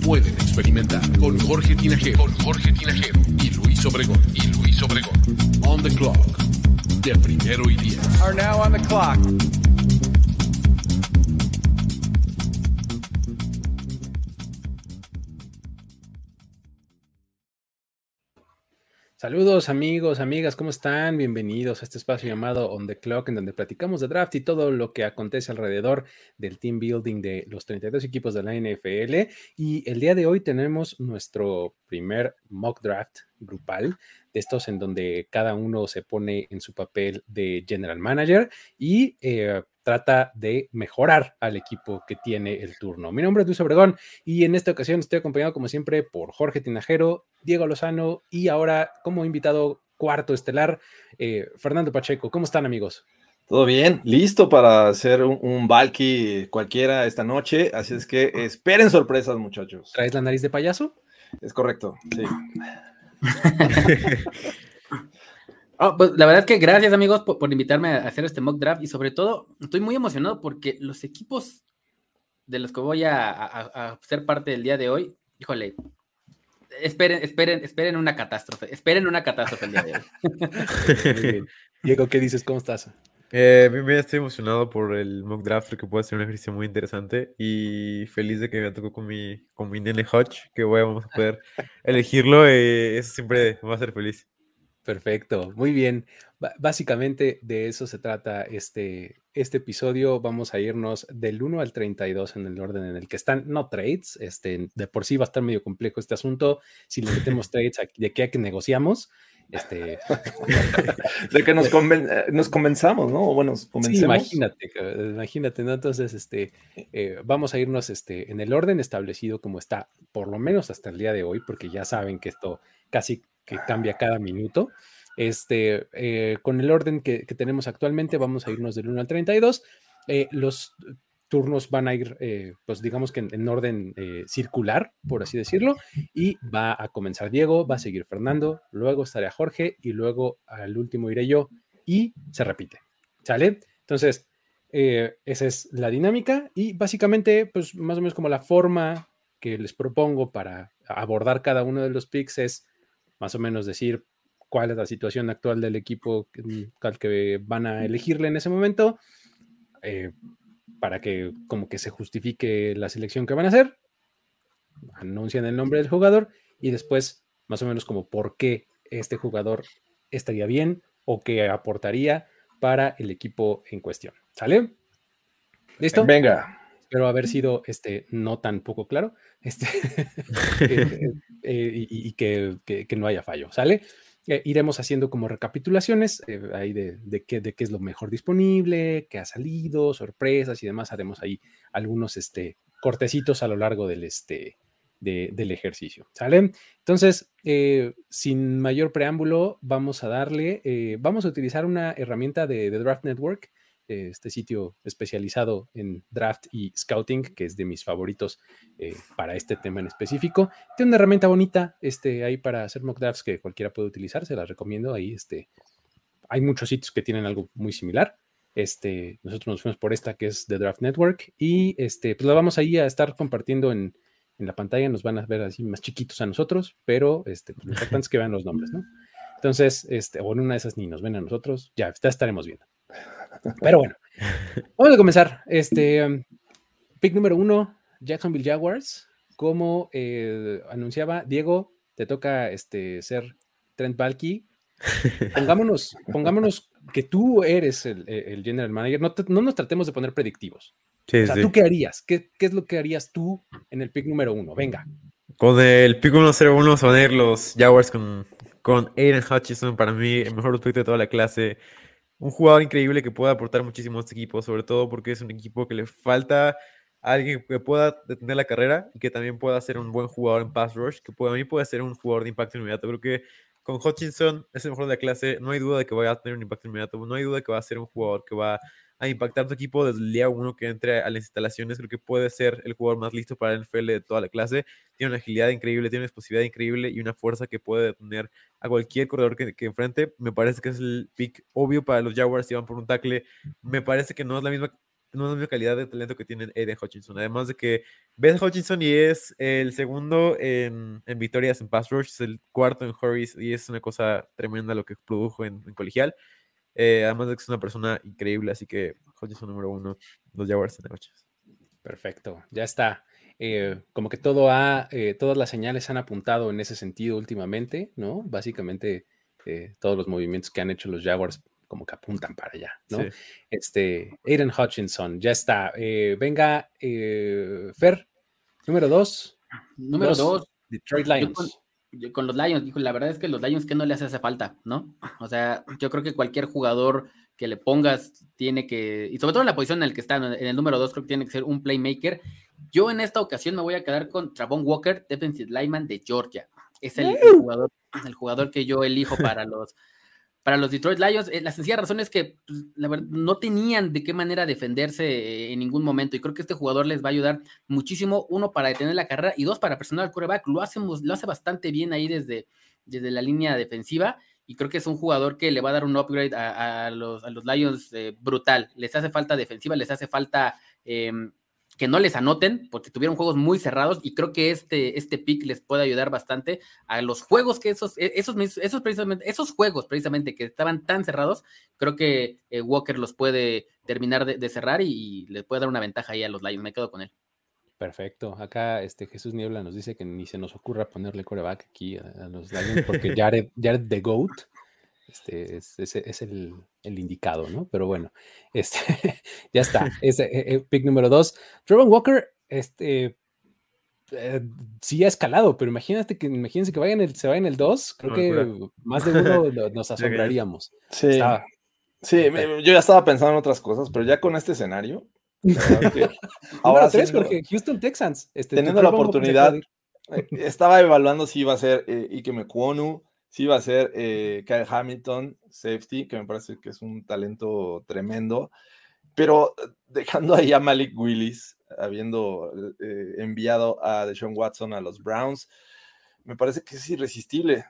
pueden experimentar. Con Jorge Tinajero, con Jorge Tinajero y Luis Obregón, y Luis Obregón. On the clock, de primero y diez. Are now on the clock. Saludos amigos, amigas, ¿cómo están? Bienvenidos a este espacio llamado On the Clock, en donde platicamos de draft y todo lo que acontece alrededor del team building de los 32 equipos de la NFL. Y el día de hoy tenemos nuestro primer mock draft grupal, de estos en donde cada uno se pone en su papel de general manager y eh, trata de mejorar al equipo que tiene el turno. Mi nombre es Luis Obregón y en esta ocasión estoy acompañado como siempre por Jorge Tinajero, Diego Lozano y ahora como invitado cuarto estelar, eh, Fernando Pacheco. ¿Cómo están amigos? Todo bien, listo para hacer un, un Valky cualquiera esta noche, así es que esperen sorpresas muchachos. ¿Traes la nariz de payaso? Es correcto, sí. Oh, pues, la verdad es que gracias amigos por, por, invitarme a hacer este mock draft y sobre todo estoy muy emocionado porque los equipos de los que voy a, a, a ser parte del día de hoy, híjole, esperen, esperen, esperen una catástrofe, esperen una catástrofe el día de hoy. Diego, ¿qué dices? ¿Cómo estás? Eh, bien, estoy emocionado por el mock draft, que puede ser un ejercicio muy interesante y feliz de que me tocó con mi, con mi nene Hodge, que voy a, vamos a poder elegirlo, eh, eso siempre me va a hacer feliz. Perfecto, muy bien. B básicamente de eso se trata este, este episodio. Vamos a irnos del 1 al 32 en el orden en el que están, no trades, este, de por sí va a estar medio complejo este asunto. Si le metemos trades, ¿de qué a que negociamos? Este... de que nos, conven nos comenzamos, ¿no? Bueno, sí, imagínate, imagínate, ¿no? Entonces, este, eh, vamos a irnos este, en el orden establecido como está, por lo menos hasta el día de hoy, porque ya saben que esto casi que cambia cada minuto. Este, eh, con el orden que, tenemos actualmente, vamos a irnos del 1 al 32. Eh, los turnos van a ir, eh, pues digamos que en, en orden eh, circular, por así decirlo, y va a comenzar Diego, va a seguir Fernando, luego estará Jorge y luego al último iré yo y se repite. ¿Sale? Entonces, esa es la dinámica y básicamente, pues más o menos como la forma que les propongo para abordar cada uno de los picks es más o menos decir cuál es la situación actual del equipo al que van a elegirle en ese momento, eh, para que como que se justifique la selección que van a hacer, anuncian el nombre del jugador y después más o menos como por qué este jugador estaría bien o qué aportaría para el equipo en cuestión. ¿Sale? ¿Listo? Venga. Espero haber sido este, no tan poco claro este, eh, eh, y, y que, que, que, no haya fallo, ¿sale? Eh, iremos haciendo como recapitulaciones eh, ahí de, de, qué, de qué es lo mejor disponible, qué ha salido, sorpresas y demás. Haremos ahí algunos este, cortecitos a lo largo del, este, de, del ejercicio, ¿sale? Entonces, eh, sin mayor preámbulo, vamos a darle, vamos a utilizar una herramienta de, de Draft Network este sitio especializado en draft y scouting, que es de mis favoritos eh, para este tema en específico. Tiene una herramienta bonita este, ahí para hacer mock drafts que cualquiera puede utilizar, se las recomiendo. Ahí este, hay muchos sitios que tienen algo muy similar. Este, nosotros nos fuimos por esta que es de Draft Network y este, pues la vamos ahí a estar compartiendo en, en la pantalla, nos van a ver así más chiquitos a nosotros, pero este, pues lo importante es que vean los nombres, ¿no? Entonces, este, o en una de esas ni nos ven a nosotros, ya, ya estaremos viendo. Pero bueno, vamos a comenzar. Este um, pick número uno, Jacksonville Jaguars. Como eh, anunciaba Diego, te toca este, ser Trent Balky. Pongámonos, pongámonos que tú eres el, el general manager. No, te, no, nos tratemos de poner predictivos. Sí, o sea, sí. ¿tú qué harías? ¿Qué, ¿Qué, es lo que harías tú en el pick número uno? Venga. Con el pick 1-0-1 van a ir los Jaguars con, con Aiden Hutchinson, para mí el mejor prospecto de toda la clase un jugador increíble que puede aportar muchísimo a este equipo, sobre todo porque es un equipo que le falta alguien que pueda detener la carrera y que también pueda ser un buen jugador en pass rush, que puede, mí puede ser un jugador de impacto inmediato. Creo que con Hutchinson es el mejor de la clase, no hay duda de que vaya a tener un impacto inmediato, no hay duda de que va a ser un jugador que va a impactar tu equipo desde el día uno que entre a las instalaciones. Creo que puede ser el jugador más listo para el NFL de toda la clase. Tiene una agilidad increíble, tiene una explosividad increíble y una fuerza que puede detener a cualquier corredor que, que enfrente. Me parece que es el pick obvio para los Jaguars si van por un tackle. Me parece que no es la misma no es la misma calidad de talento que tiene Aiden Hutchinson. Además de que ves a Hutchinson y es el segundo en, en, victorias en pass rush, es el cuarto en hurries y es una cosa tremenda lo que produjo en, en colegial. Eh, además de que es una persona increíble, así que Hutchinson número uno, los Jaguars en noches. Perfecto, ya está. Eh, como que todo ha, eh, todas las señales han apuntado en ese sentido últimamente, ¿no? Básicamente eh, todos los movimientos que han hecho los Jaguars como que apuntan para allá, ¿no? Sí. Este, Aiden Hutchinson, ya está. Eh, venga, eh, Fer, número dos. Número dos, Detroit Lions. Yo con los Lions, dijo, la verdad es que los Lions que no les hace falta, ¿no? O sea, yo creo que cualquier jugador que le pongas tiene que, y sobre todo en la posición en la que está, en el número dos, creo que tiene que ser un playmaker. Yo en esta ocasión me voy a quedar con Travon Walker, defensive lineman de Georgia. Es el, el jugador, el jugador que yo elijo para los, para los Detroit Lions. Eh, la sencilla razón es que pues, la verdad, no tenían de qué manera defenderse eh, en ningún momento. Y creo que este jugador les va a ayudar muchísimo, uno, para detener la carrera y dos, para presionar al quarterback. Lo, hacemos, lo hace bastante bien ahí desde, desde la línea defensiva. Y creo que es un jugador que le va a dar un upgrade a, los, a los Lions eh, brutal. Les hace falta defensiva, les hace falta eh, que no les anoten, porque tuvieron juegos muy cerrados y creo que este, este pick les puede ayudar bastante a los juegos que esos, e, esos, esos, precisamente, esos juegos precisamente que estaban tan cerrados, creo que eh, Walker los puede terminar de, de cerrar y, y, le puede dar una ventaja ahí a los Lions. Me quedo con él. Perfecto. Acá este Jesús Niebla nos dice que ni se nos ocurra ponerle coreback aquí a, a los Lions porque Jared, Jared the Goat este, es, es, es el, el, indicado, ¿no? Pero bueno, este, ya está. Es eh, pick número dos. Trevor Walker, este, eh, sí ha escalado, pero imagínate que, imagínense que vaya en el, se vaya en el 2, creo que más de uno lo- nos asombraríamos. Sí, Estaba- sí, me- yo ya estaba pensando en otras cosas, pero ya con este escenario, ahora tres, siendo- Jorge, Houston Texans. Este, teniendo la oportunidad, eh, estaba evaluando si iba a ser eh, Ike Mekwonu, si iba a ser eh, Kyle Hamilton, safety, que me parece que es un talento tremendo, pero eh, dejando ahí a Malik Willis, habiendo eh, enviado a Deshaun Watson a los Browns, me parece que es irresistible.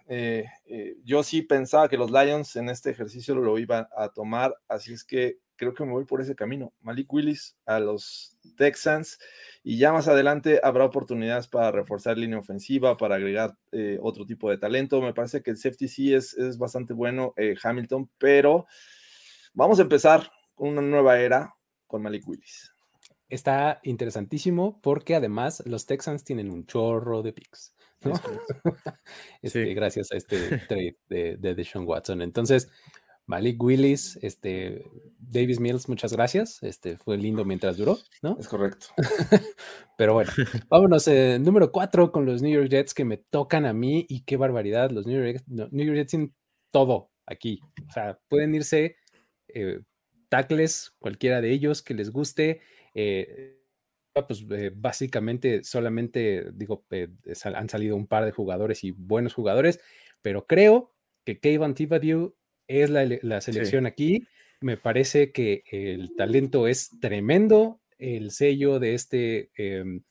Yo sí pensaba que los Lions en este ejercicio lo iban a tomar, así es que creo que me voy por ese camino. Malik Willis a los Texans y ya más adelante habrá oportunidades para reforzar línea ofensiva, para agregar eh, otro tipo de talento. Me parece que el safety sí es, es bastante bueno, eh, Hamilton, pero vamos a empezar una nueva era con Malik Willis. Está interesantísimo porque además los Texans tienen un chorro de picks. ¿no? este, Sí. Gracias a este trade de, de Deshaun Watson. Entonces, Malik Willis, este, Davis Mills, muchas gracias. Este, fue lindo mientras duró, ¿no? Es correcto. Pero bueno, vámonos. eh, número cuatro con los New York Jets que me tocan a mí y qué barbaridad. Los New York, no, New York Jets tienen todo aquí. O sea, pueden irse eh, tackles, cualquiera de ellos que les guste. eh, pues eh, básicamente solamente, digo, eh, sal- han salido un par de jugadores y buenos jugadores, pero creo que Kayvon Thibodeau es la, ele- la selección aquí. Me parece que el talento es tremendo. El sello de este em,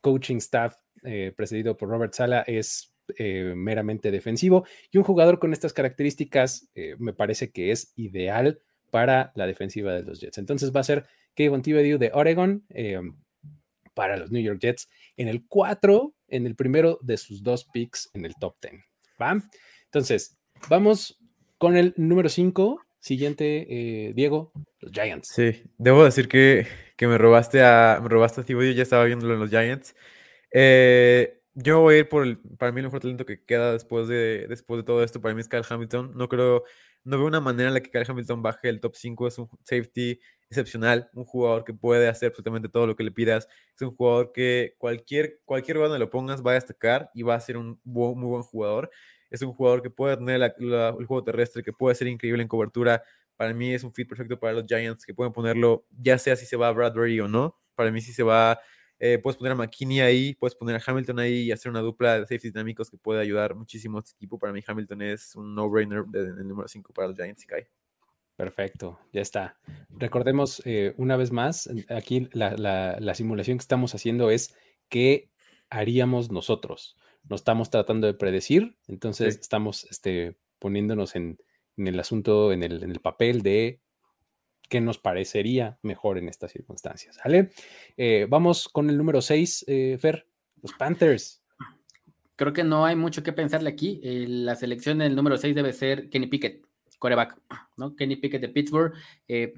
coaching staff eh, presidido por Robert Sala es eh, meramente defensivo y un jugador con estas características eh, me parece que es ideal para la defensiva de los Jets. Entonces va a ser Kayvon Thibodeau de Oregon eh, para los New York Jets en el 4, en el primero de sus dos picks en el top 10. ¿va? Entonces, vamos con el número 5. Siguiente, eh, Diego, los Giants. Sí, debo decir que, que me robaste a me robaste a Thibodeau, ya estaba viéndolo en los Giants. Eh, yo voy a ir por el, para mí el mejor talento que queda después de, después de todo esto, para mí es Kyle Hamilton. No creo, no veo una manera en la que Kyle Hamilton baje el top 5, es un safety excepcional, un jugador que puede hacer absolutamente todo lo que le pidas, es un jugador que cualquier, cualquier donde lo pongas va a destacar y va a ser un muy buen jugador. Es un jugador que puede tener la- el juego terrestre, que puede ser increíble en cobertura, para mí es un fit perfecto para los Giants que pueden ponerlo, ya sea si se va a Bradbury o no. para mí sí se va, eh, puedes poner a McKinney ahí, puedes poner a Hamilton ahí y hacer una dupla de safety dinámicos que puede ayudar muchísimo a este equipo. Para mí Hamilton es un no-brainer en el número 5 para los Giants y cae. Perfecto, ya está. Recordemos eh, una vez más, aquí la, la, simulación que estamos haciendo es qué haríamos nosotros. No estamos tratando de predecir, entonces estamos este, poniéndonos en, en, el asunto, en el, en el, papel de qué nos parecería mejor en estas circunstancias. ¿Vale? Eh, vamos con el número 6, eh, Fer, los Panthers. Creo que no hay mucho que pensarle aquí. la selección del número 6 debe ser Kenny Pickett coreback, ¿no? Kenny Pickett de Pittsburgh. Eh,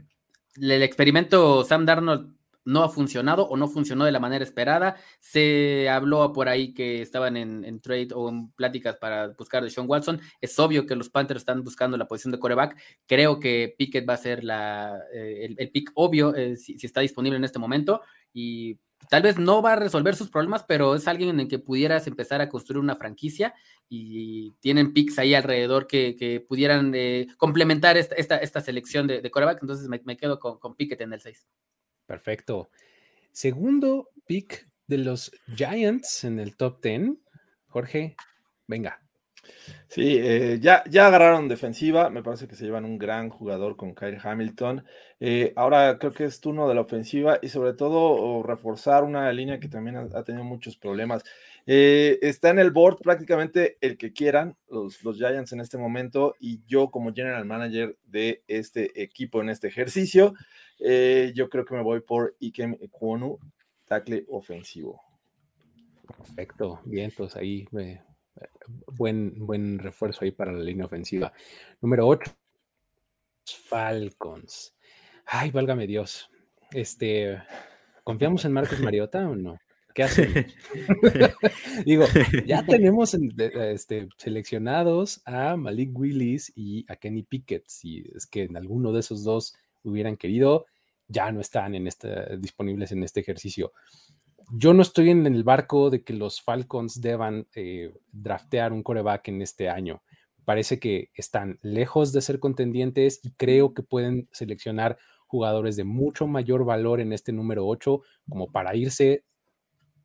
el experimento Sam Darnold no ha funcionado o no funcionó de la manera esperada. Se habló por ahí que estaban en, trade o en pláticas para buscar de Sean Watson. Es obvio que los Panthers están buscando la posición de coreback. Creo que Pickett va a ser la, eh, el, pick obvio eh, si, está disponible en este momento. Y tal vez no va a resolver sus problemas, pero es alguien en el que pudieras empezar a construir una franquicia y tienen picks ahí alrededor que, pudieran eh, complementar esta, esta, selección de, de coreback. Entonces me, quedo con, con Pickett en el 6. Perfecto. Segundo pick de los Giants en el top 10. Jorge, venga. Sí, eh, ya, ya agarraron defensiva, me parece que se llevan un gran jugador con Kyle Hamilton. Eh, ahora creo que es turno de la ofensiva y sobre todo reforzar una línea que también ha, tenido muchos problemas. Eh, está en el board prácticamente el que quieran los, los Giants en este momento y yo como general manager de este equipo en este ejercicio, yo creo que me voy por Ikem Ekwonu, tackle ofensivo. Perfecto, bien, pues ahí me, buen, buen refuerzo ahí para la línea ofensiva. Número 8, Falcons. Ay, válgame Dios. Este, ¿confiamos en Marcos Mariota o no? ¿Qué hacen? Digo, ya tenemos este, seleccionados a Malik Willis y a Kenny Pickett. Si es que en alguno de esos dos hubieran querido, ya no están disponibles en este ejercicio yo no estoy en el barco de que los Falcons deban eh, draftear un coreback en este año. Parece que están lejos de ser contendientes y creo que pueden seleccionar jugadores de mucho mayor valor en este número 8 como para irse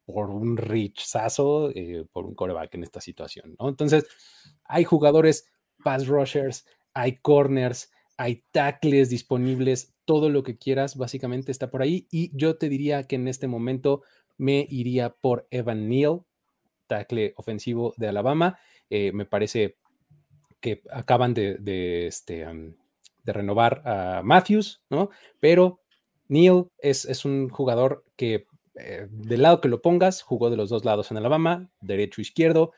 por un richazo eh, por un coreback en esta situación. Entonces, hay jugadores pass rushers, hay corners, hay tackles disponibles, todo lo que quieras básicamente está por ahí y yo te diría que en este momento me iría por Evan Neal, tackle ofensivo de Alabama. Eh, me parece que acaban de, este, de renovar a Matthews, ¿no? Pero Neal es, un jugador que eh, del lado que lo pongas, jugó de los dos lados en Alabama, derecho, izquierdo,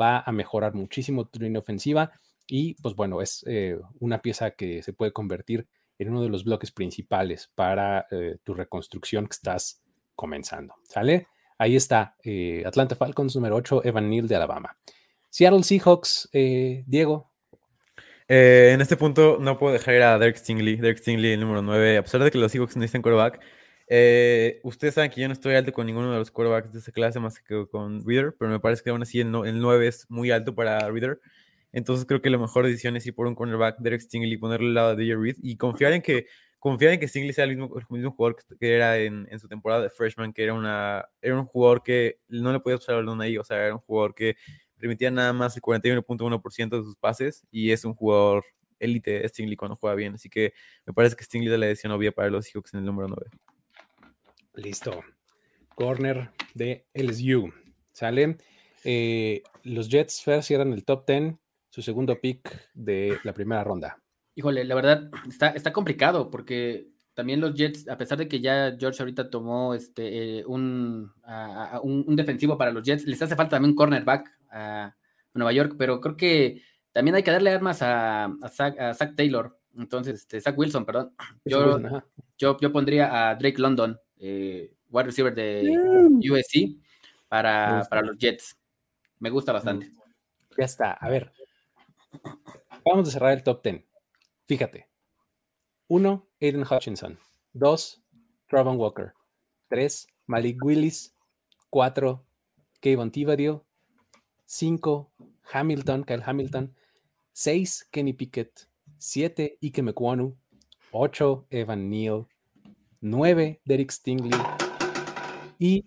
va a mejorar muchísimo tu línea ofensiva y pues bueno, es eh, una pieza que se puede convertir en uno de los bloques principales para tu reconstrucción que estás comenzando. ¿Sale? Ahí está, eh, Atlanta Falcons número 8, Evan Neal de Alabama. Seattle Seahawks, eh, Diego. Eh, en este punto no puedo dejar ir a Derek Stingley, Derek Stingley el número 9, a pesar de que los Seahawks necesitan quarterback. ustedes saben que yo no estoy alto con ninguno de los quarterbacks de esa clase más que con Reader, pero me parece que aún así el, 9 es muy alto para Reader. Entonces creo que la mejor decisión es ir por un cornerback, Derek Stingley, y ponerle al lado de DJ Reed y confiar en que confiar en que Stingley sea el mismo, jugador que, era en, su temporada de freshman, que era, una, era un jugador que no le podía usar el balón ahí, o sea, era un jugador que permitía nada más el 41.1% de sus pases y es un jugador élite Stingley cuando juega bien, así que me parece que Stingley es la decisión obvia para los Seahawks en el número 9. Listo. Corner de LSU. ¿Sale? Eh, los Jets first cierran el top 10, su segundo pick de la primera ronda. Híjole, la verdad está, está complicado porque también los Jets, a pesar de que ya George ahorita tomó este, eh, un, un, defensivo para los Jets, les hace falta también un cornerback a, Nueva York, pero creo que también hay que darle armas a, a, Zach, Taylor, entonces, este, Zach Wilson, perdón. Yo, yo, yo, pondría a Drake London, eh, wide receiver de USC, para, para los Jets. Me gusta bastante. Ya está, a ver. Vamos a cerrar el top 10. Fíjate. 1. Aiden Hutchinson. 2. Travon Walker. 3. Malik Willis. 4. Kevin Tivadio. 5. Hamilton, Kyle Hamilton. 6. Kenny Pickett. 7. Ike McWonu. 8. Evan Neal. 9. Derek Stingley. Y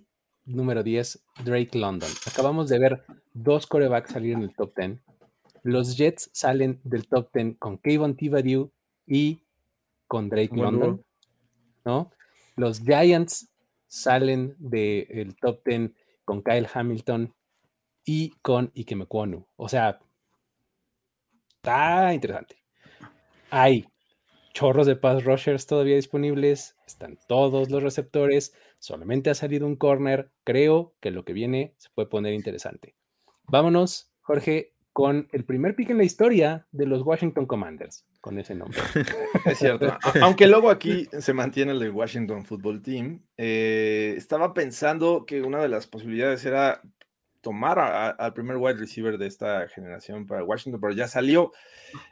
número 10, Drake London. Acabamos de ver dos corebacks salir en el top 10. Los Jets salen del top 10 con Kayvon Thibodeau y con Drake Buen London. ¿no? Los Giants salen del top 10 con Kyle Hamilton y con Ike Mekwonu. O sea, está interesante. Hay chorros de pass rushers todavía disponibles, están todos los receptores, solamente ha salido un corner. Creo que lo que viene se puede poner interesante. Vámonos, Jorge, con el primer pick en la historia de los Washington Commanders, con ese nombre. Es cierto. Aunque luego aquí se mantiene el de Washington Football Team, eh, estaba pensando que una de las posibilidades era tomar al primer wide receiver de esta generación para Washington, pero ya salió.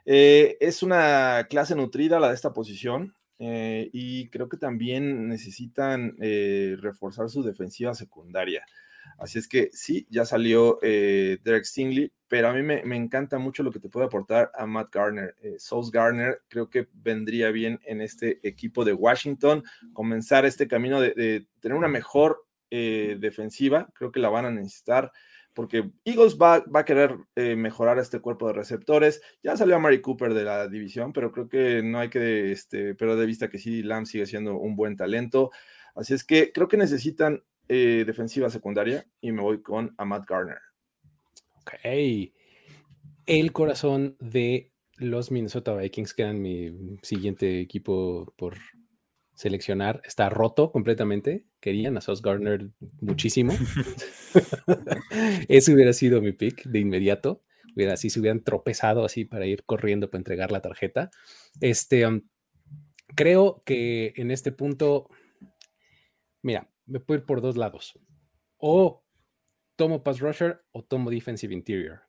Eh, es una clase nutrida la de esta posición eh, y creo que también necesitan eh, reforzar su defensiva secundaria. Así es que sí, ya salió eh, Derek Stingley, pero a mí me, me encanta mucho lo que te puede aportar a Matt Garner. Eh, Sauce Garner creo que vendría bien en este equipo de Washington, comenzar este camino de, de tener una mejor eh, defensiva, creo que la van a necesitar. Porque Eagles va, va a querer eh, mejorar este cuerpo de receptores. Ya salió a Mary Cooper de la división, pero creo que no hay que este, perder de vista que sí, Lamb sigue siendo un buen talento. Así es que creo que necesitan eh, defensiva secundaria y me voy con a Matt Garner. Ok. El corazón de los Minnesota Vikings, que eran mi siguiente equipo por seleccionar, está roto completamente. Querían a Sauce Gardner muchísimo. Ese hubiera sido mi pick de inmediato. Hubiera, así se hubieran tropezado así para ir corriendo para entregar la tarjeta. Este, um, creo que en este punto, mira, me puedo ir por dos lados. O tomo pass rusher o tomo defensive interior.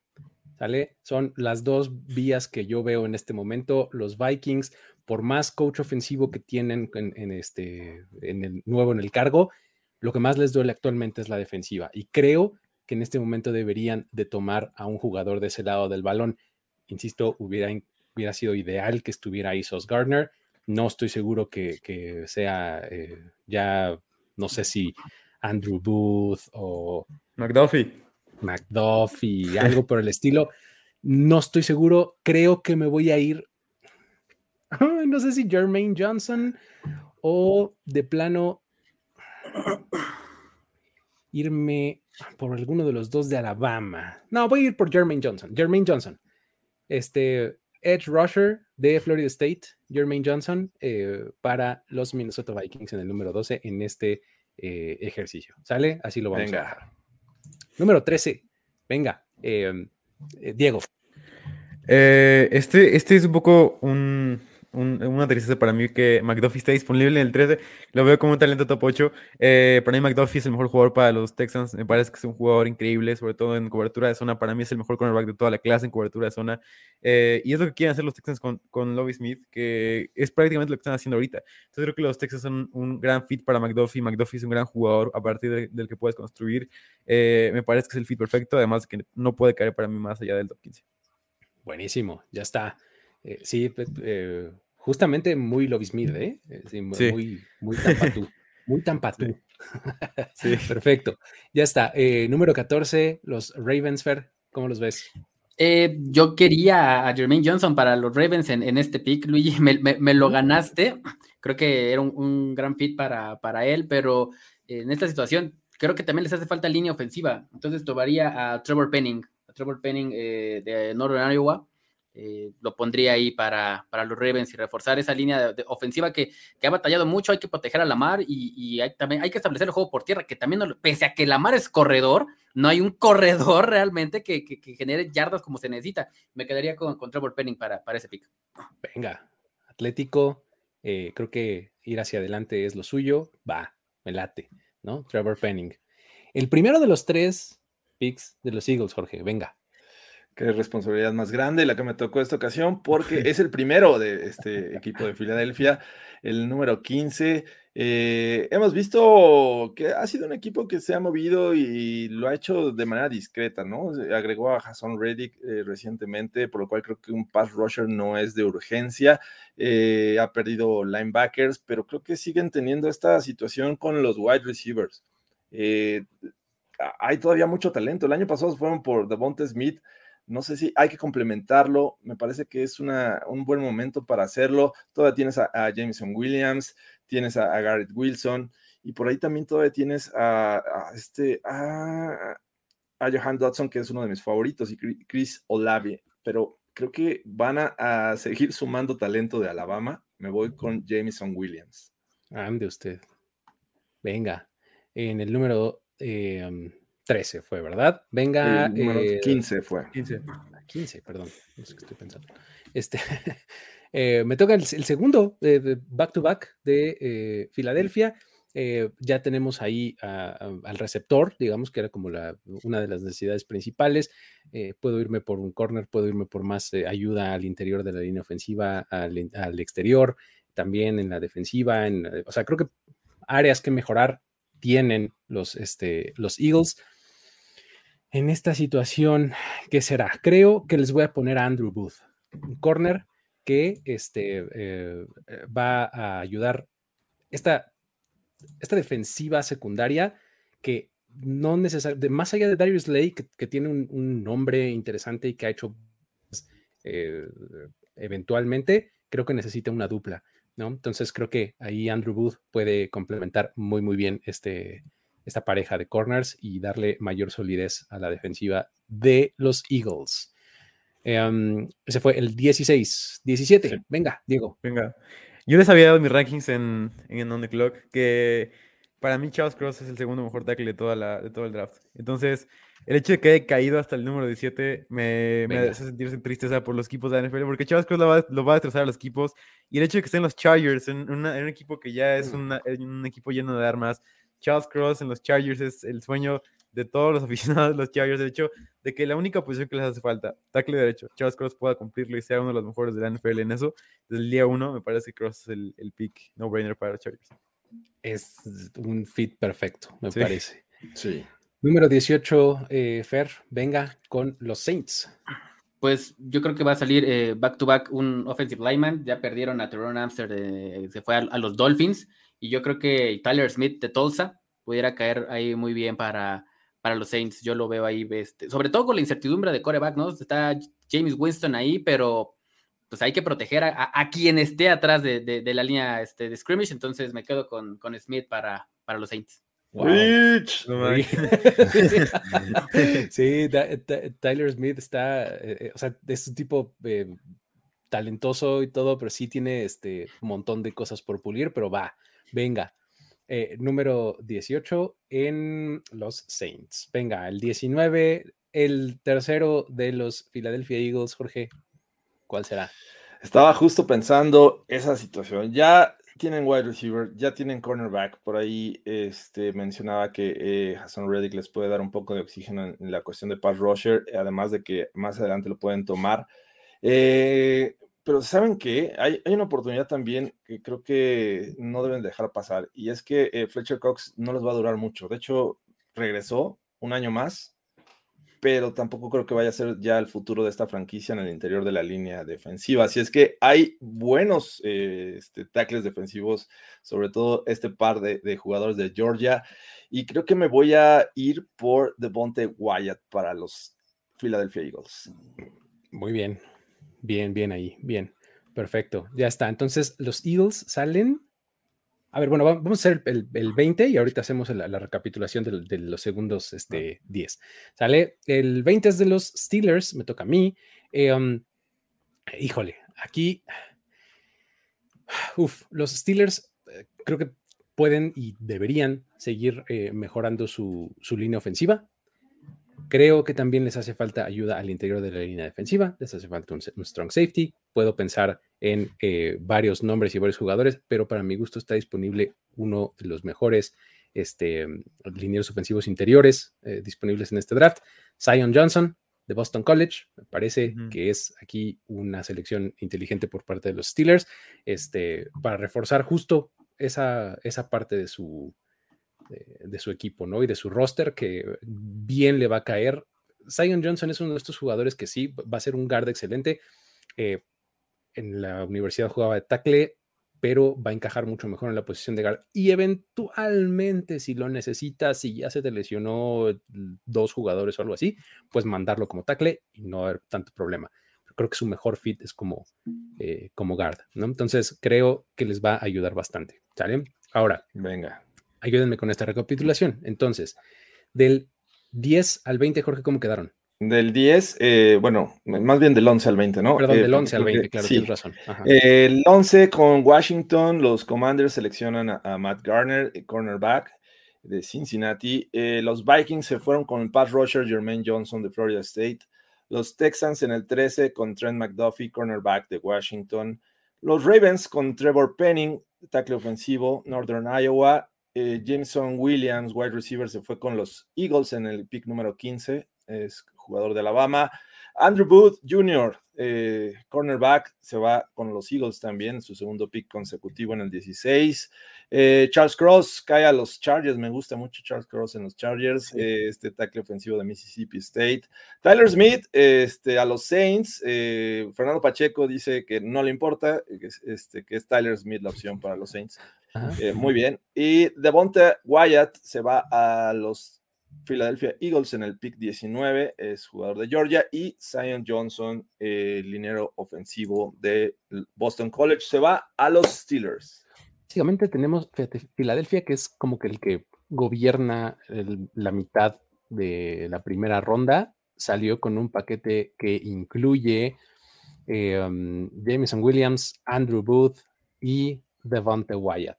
¿Sale? Son las dos vías que yo veo en este momento. Los Vikings, por más coach ofensivo que tienen en, este, en el nuevo en el cargo, lo que más les duele actualmente es la defensiva. Y creo que en este momento deberían de tomar a un jugador de ese lado del balón. Insisto, hubiera, hubiera sido ideal que estuviera ahí Sos Gardner. No estoy seguro que, que sea eh, ya, no sé si Andrew Booth o McDuffie. McDuffie, algo por el estilo. No estoy seguro. Creo que me voy a ir. No sé si Jermaine Johnson o de plano irme por alguno de los dos de Alabama. No, voy a ir por Jermaine Johnson. Jermaine Johnson. Este Edge Rusher de Florida State, Jermaine Johnson, eh, para los Minnesota Vikings en el número 12 en este eh, ejercicio. ¿Sale? Así lo vamos Venga. a dejar. Número 13. Venga, eh, eh, Diego. Eh, este, este es un poco un, un- una tristeza para mí que McDuffie esté disponible en el 13. Lo veo como un talento top 8. Eh, para mí McDuffie es el mejor jugador para los Texans. Me parece que es un jugador increíble, sobre todo en cobertura de zona. Para mí es el mejor cornerback de toda la clase en cobertura de zona. Eh, y es lo que quieren hacer los Texans con, con Lovie Smith, que es prácticamente lo que están haciendo ahorita. Entonces creo que los Texans son un gran fit para McDuffie. McDuffie es un gran jugador a partir de- del que puedes construir. Eh, me parece que es el fit perfecto, además que no puede caer para mí más allá del top 15. Buenísimo, ya está. Eh, sí, eh, justamente muy Lobby Smith, ¿eh? Eh, sí, mu- Sí. muy, muy tampatú. Muy tampatú. Sí. Perfecto. Ya está. Eh, número 14, los Ravens, Fer, ¿cómo los ves? Eh, yo quería a Jermaine Johnson para los Ravens en, en este pick, Luigi, me, me- me lo ganaste. Creo que era un, un gran fit para, para él, pero en esta situación creo que también les hace falta línea ofensiva. Entonces tomaría a Trevor Penning, a Trevor Penning eh, de Northern Iowa. Eh, lo pondría ahí para, para los Ravens y reforzar esa línea de- ofensiva que, que ha batallado mucho. Hay que proteger a Lamar y, y hay, también hay que establecer el juego por tierra, que también, no pese a que Lamar es corredor, no hay un corredor realmente que, que- genere yardas como se necesita. Me quedaría con, con Trevor Penning para, para ese pick. Venga, Atlético, eh, creo que ir hacia adelante es lo suyo. Va, me late, ¿no? Trevor Penning. El primero de los tres picks de los Eagles, Jorge, venga. Qué responsabilidad más grande la que me tocó esta ocasión, porque es el primero de este equipo de Filadelfia, el número 15. Eh, hemos visto que ha sido un equipo que se ha movido y lo ha hecho de manera discreta, ¿no? Agregó a Hassan Reddick eh, recientemente, por lo cual creo que un pass rusher no es de urgencia. Eh, ha perdido linebackers, pero creo que siguen teniendo esta situación con los wide receivers. Hay todavía mucho talento. El año pasado fueron por Devonta Smith. No sé si hay que complementarlo. Me parece que es un buen momento para hacerlo. Todavía tienes a, Jameson Williams, tienes a, Garrett Wilson y por ahí también todavía tienes a, este a, a, Johan Dodson, que es uno de mis favoritos, y Chris Olave. Pero creo que van a, seguir sumando talento de Alabama. Me voy con Jameson Williams. Ande usted. Venga. En el número eh, 13 fue, ¿verdad? Venga. El número eh, 15 fue. 15. 15, perdón. No sé qué estoy pensando. Este, eh, me toca el, el segundo back-to-back -back de eh, Filadelfia. Eh, ya tenemos ahí a, a, al receptor, digamos que era como la, una de las necesidades principales. Eh, puedo irme por un corner, puedo irme por más eh, ayuda al interior de la línea ofensiva, al, al exterior, también en la defensiva. En, o sea, creo que áreas que mejorar tienen los, este, los Eagles. En esta situación, ¿qué será? Creo que les voy a poner a Andrew Booth, un corner que este, eh, va a ayudar. Esta, esta defensiva secundaria que no necesariamente, más allá de Darius Lake, que, tiene un, un, nombre interesante y que ha hecho eh, eventualmente, creo que necesita una dupla, ¿no? Entonces creo que ahí Andrew Booth puede complementar muy, muy bien este, esta pareja de corners y darle mayor solidez a la defensiva de los Eagles. Um, ese fue el 16, 17. Sí. Venga, Diego. Venga. Yo les había dado mis rankings en, en On The Clock, que para mí Charles Cross es el segundo mejor tackle de, toda la, de todo el draft. Entonces, el hecho de que haya caído hasta el número 17 me, me hace sentirse tristeza por los equipos de la NFL, porque Charles Cross lo va, lo va, a destrozar a los equipos. Y el hecho de que estén los Chargers, en, una, en un equipo que ya es una, un equipo lleno de armas, Charles Cross en los Chargers es el sueño de todos los aficionados de los Chargers. De hecho, de que la única posición que les hace falta, tackle derecho, Charles Cross pueda cumplirlo y sea uno de los mejores de la NFL en eso, desde el día uno, me parece que Cross es el, el pick no-brainer para los Chargers. Es un fit perfecto, me Sí. parece. Sí. Número 18, eh, Fer, venga con los Saints. Pues yo creo que va a salir eh, back to back un offensive lineman. Ya perdieron a Teron Amster, de, se fue a, a, los Dolphins. Y yo creo que Tyler Smith de Tulsa pudiera caer ahí muy bien para, para los Saints. Yo lo veo ahí, este, sobre todo con la incertidumbre de coreback, ¿no? Está James Winston ahí, pero pues hay que proteger a, a, a quien esté atrás de, de, de, la línea este, de scrimmage. Entonces me quedo con, con Smith para, para los Saints. Wow. Rich. sí, da, da, Tyler Smith está, eh, o sea, es un tipo eh, talentoso y todo, pero sí tiene este montón de cosas por pulir, pero va, venga. Eh, número 18 en los Saints. Venga, el 19, el tercero de los Philadelphia Eagles, Jorge, ¿cuál será? Estaba justo pensando esa situación. Ya tienen wide receiver, ya tienen cornerback. Por ahí este, mencionaba que eh, Hassan Reddick les puede dar un poco de oxígeno en, en, la cuestión de pass rusher, además de que más adelante lo pueden tomar. Eh, pero saben que hay, una oportunidad también que creo que no deben dejar pasar, y es que eh, Fletcher Cox no les va a durar mucho. De hecho, regresó un año más, pero tampoco creo que vaya a ser ya el futuro de esta franquicia en el interior de la línea defensiva. Así es que hay buenos eh, este, tackles defensivos, sobre todo este par de, de, jugadores de Georgia, y creo que me voy a ir por Devonte Wyatt para los Philadelphia Eagles. Muy bien, bien, bien ahí, bien, perfecto, ya está. Entonces los Eagles salen a ver, bueno, vamos a hacer el, el 20 y ahorita hacemos la, la recapitulación de, de, los segundos este, 10. ¿Sale? El 20 es de los Steelers, me toca a mí. Eh, um, híjole, aquí. Uf, los Steelers eh, creo que pueden y deberían seguir eh, mejorando su, su, línea ofensiva. Creo que también les hace falta ayuda al interior de la línea defensiva, les hace falta un, un strong safety. Puedo pensar en eh, varios nombres y varios jugadores, pero para mi gusto está disponible uno de los mejores este, ofensivos interiores eh, disponibles en este draft, Zion Johnson de Boston College. Me parece uh -huh. que es aquí una selección inteligente por parte de los Steelers este, para reforzar justo esa, esa parte de su, de, su equipo ¿no? y de su roster que bien le va a caer. Zion Johnson es uno de estos jugadores que sí va a ser un guard excelente. Eh, en la universidad jugaba de tackle, pero va a encajar mucho mejor en la posición de guard. Y eventualmente, si lo necesitas, si ya se te lesionó dos jugadores o algo así, pues mandarlo como tackle y no haber tanto problema. creo que su mejor fit es como, eh, como guard, ¿no? Entonces creo que les va a ayudar bastante. ¿Sale? Ahora, Venga. Ayúdenme con esta recapitulación. Entonces, del 10 al 20, Jorge, ¿cómo quedaron? Del 10, eh, bueno, más bien del 11 al 20, ¿no? Perdón, Eh, del 11 al porque- 20, claro, sí. tienes razón. Ajá. El 11 con Washington, los Commanders seleccionan a, a Matt Garner, eh, cornerback de Cincinnati. Los Vikings se fueron con pass rusher Jermaine Johnson de Florida State. Los Texans en el 13 con Trent McDuffie, cornerback de Washington. Los Ravens con Trevor Penning, tackle ofensivo, Northern Iowa. Eh, Jameson Williams, wide receiver, se fue con los Eagles en el pick número 15, es jugador de Alabama. Andrew Booth Jr., eh, cornerback, se va con los Eagles también, su segundo pick consecutivo en el 16. Eh, Charles Cross cae a los Chargers, me gusta mucho Charles Cross en los Chargers, eh, este tackle ofensivo de Mississippi State. Tyler Smith este, a los Saints, eh, Fernando Pacheco dice que no le importa, que es, este, que es Tyler Smith la opción para los Saints. Eh, muy bien. Y Devonta Wyatt se va a los Philadelphia Eagles en el pick 19, es jugador de Georgia. Y Zion Johnson, eh, linero ofensivo de Boston College, se va a los Steelers. Básicamente tenemos Filadelfia, que es como que el que gobierna la mitad de la primera ronda, salió con un paquete que incluye um, Jameson Williams, Andrew Booth y Devonte Wyatt.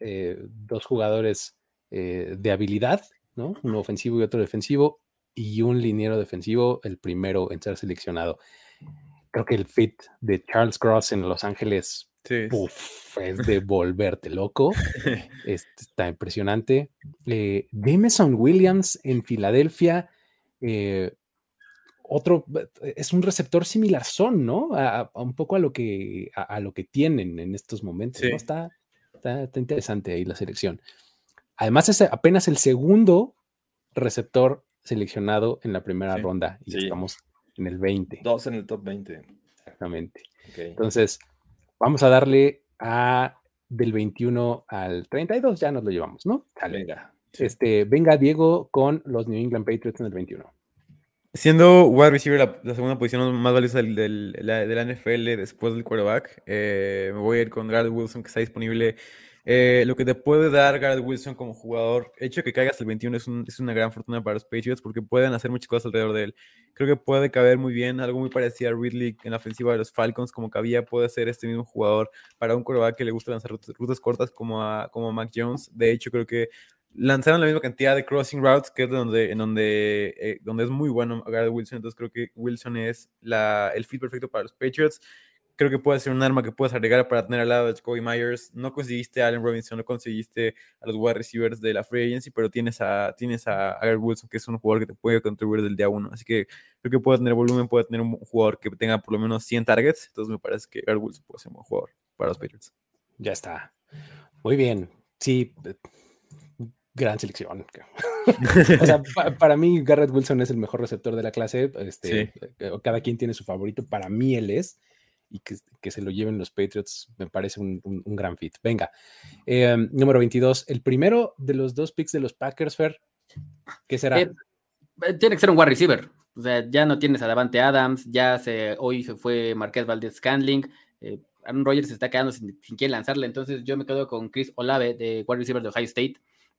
Eh, dos jugadores eh, de habilidad, ¿no? Uno ofensivo y otro defensivo, y un liniero defensivo, el primero en ser seleccionado. Creo que el fit de Charles Cross en Los Ángeles Sí. Uf, es de volverte loco. Este, está impresionante. Eh, Jameson Williams en Filadelfia. eh, otro es un receptor similar son, ¿no? A, a un poco a lo que a, a lo que tienen en estos momentos. Está, está, está interesante ahí la selección. Además, es apenas el segundo receptor seleccionado en la primera Sí. ronda y estamos en el 20. Dos en el top 20. Exactamente. Entonces, vamos a darle a del 21 al 32, ya nos lo llevamos, ¿no? Sale. Venga. Este, venga Diego con los New England Patriots en el 21. Siendo wide receiver la, la segunda posición más valiosa del, del- la- de la NFL después del quarterback, eh, me voy a ir con Garrett Wilson que está disponible. Eh, lo que te puede dar Garrett Wilson como jugador, el hecho de que caigas el 21 es, un- es una gran fortuna para los Patriots porque pueden hacer muchas cosas alrededor de él. Creo que puede caber muy bien, algo muy parecido a Ridley en la ofensiva de los Falcons, como cabía, puede ser este mismo jugador para un quarterback que le gusta lanzar rutas, rutas cortas como a, como a Mac Jones. De hecho, creo que lanzaron la misma cantidad de crossing routes, que es donde, en donde, eh, donde es muy bueno Garrett Wilson. Entonces creo que Wilson es la, el fit perfecto para los Patriots. Creo que puede ser un arma que puedes agregar para tener al lado de Jacoby Myers. No conseguiste a Allen Robinson, no conseguiste a los wide receivers de la free agency, pero tienes a, tienes a Garrett Wilson, que es un jugador que te puede contribuir del día uno. Así que creo que puede tener volumen, puede tener un jugador que tenga por lo menos 100 targets. Entonces me parece que Garrett Wilson puede ser un buen jugador para los Patriots. Ya está. Muy bien. Sí, gran selección. o sea, pa- para mí Garrett Wilson es el mejor receptor de la clase. Este, eh, Cada quien tiene su favorito. Para mí él es. Y que, se lo lleven los Patriots me parece un, un- gran fit. Venga. Eh, número 22. El primero de los dos picks de los Packers, Fer. ¿Qué será? Eh, eh, tiene que ser un wide receiver. O sea, ya no tienes a Davante Adams, ya se, hoy se fue Marqués Valdez Scandling. Eh, Aaron Rodgers se está quedando sin, sin quién lanzarle. Entonces yo me quedo con Chris Olave de wide receiver de Ohio State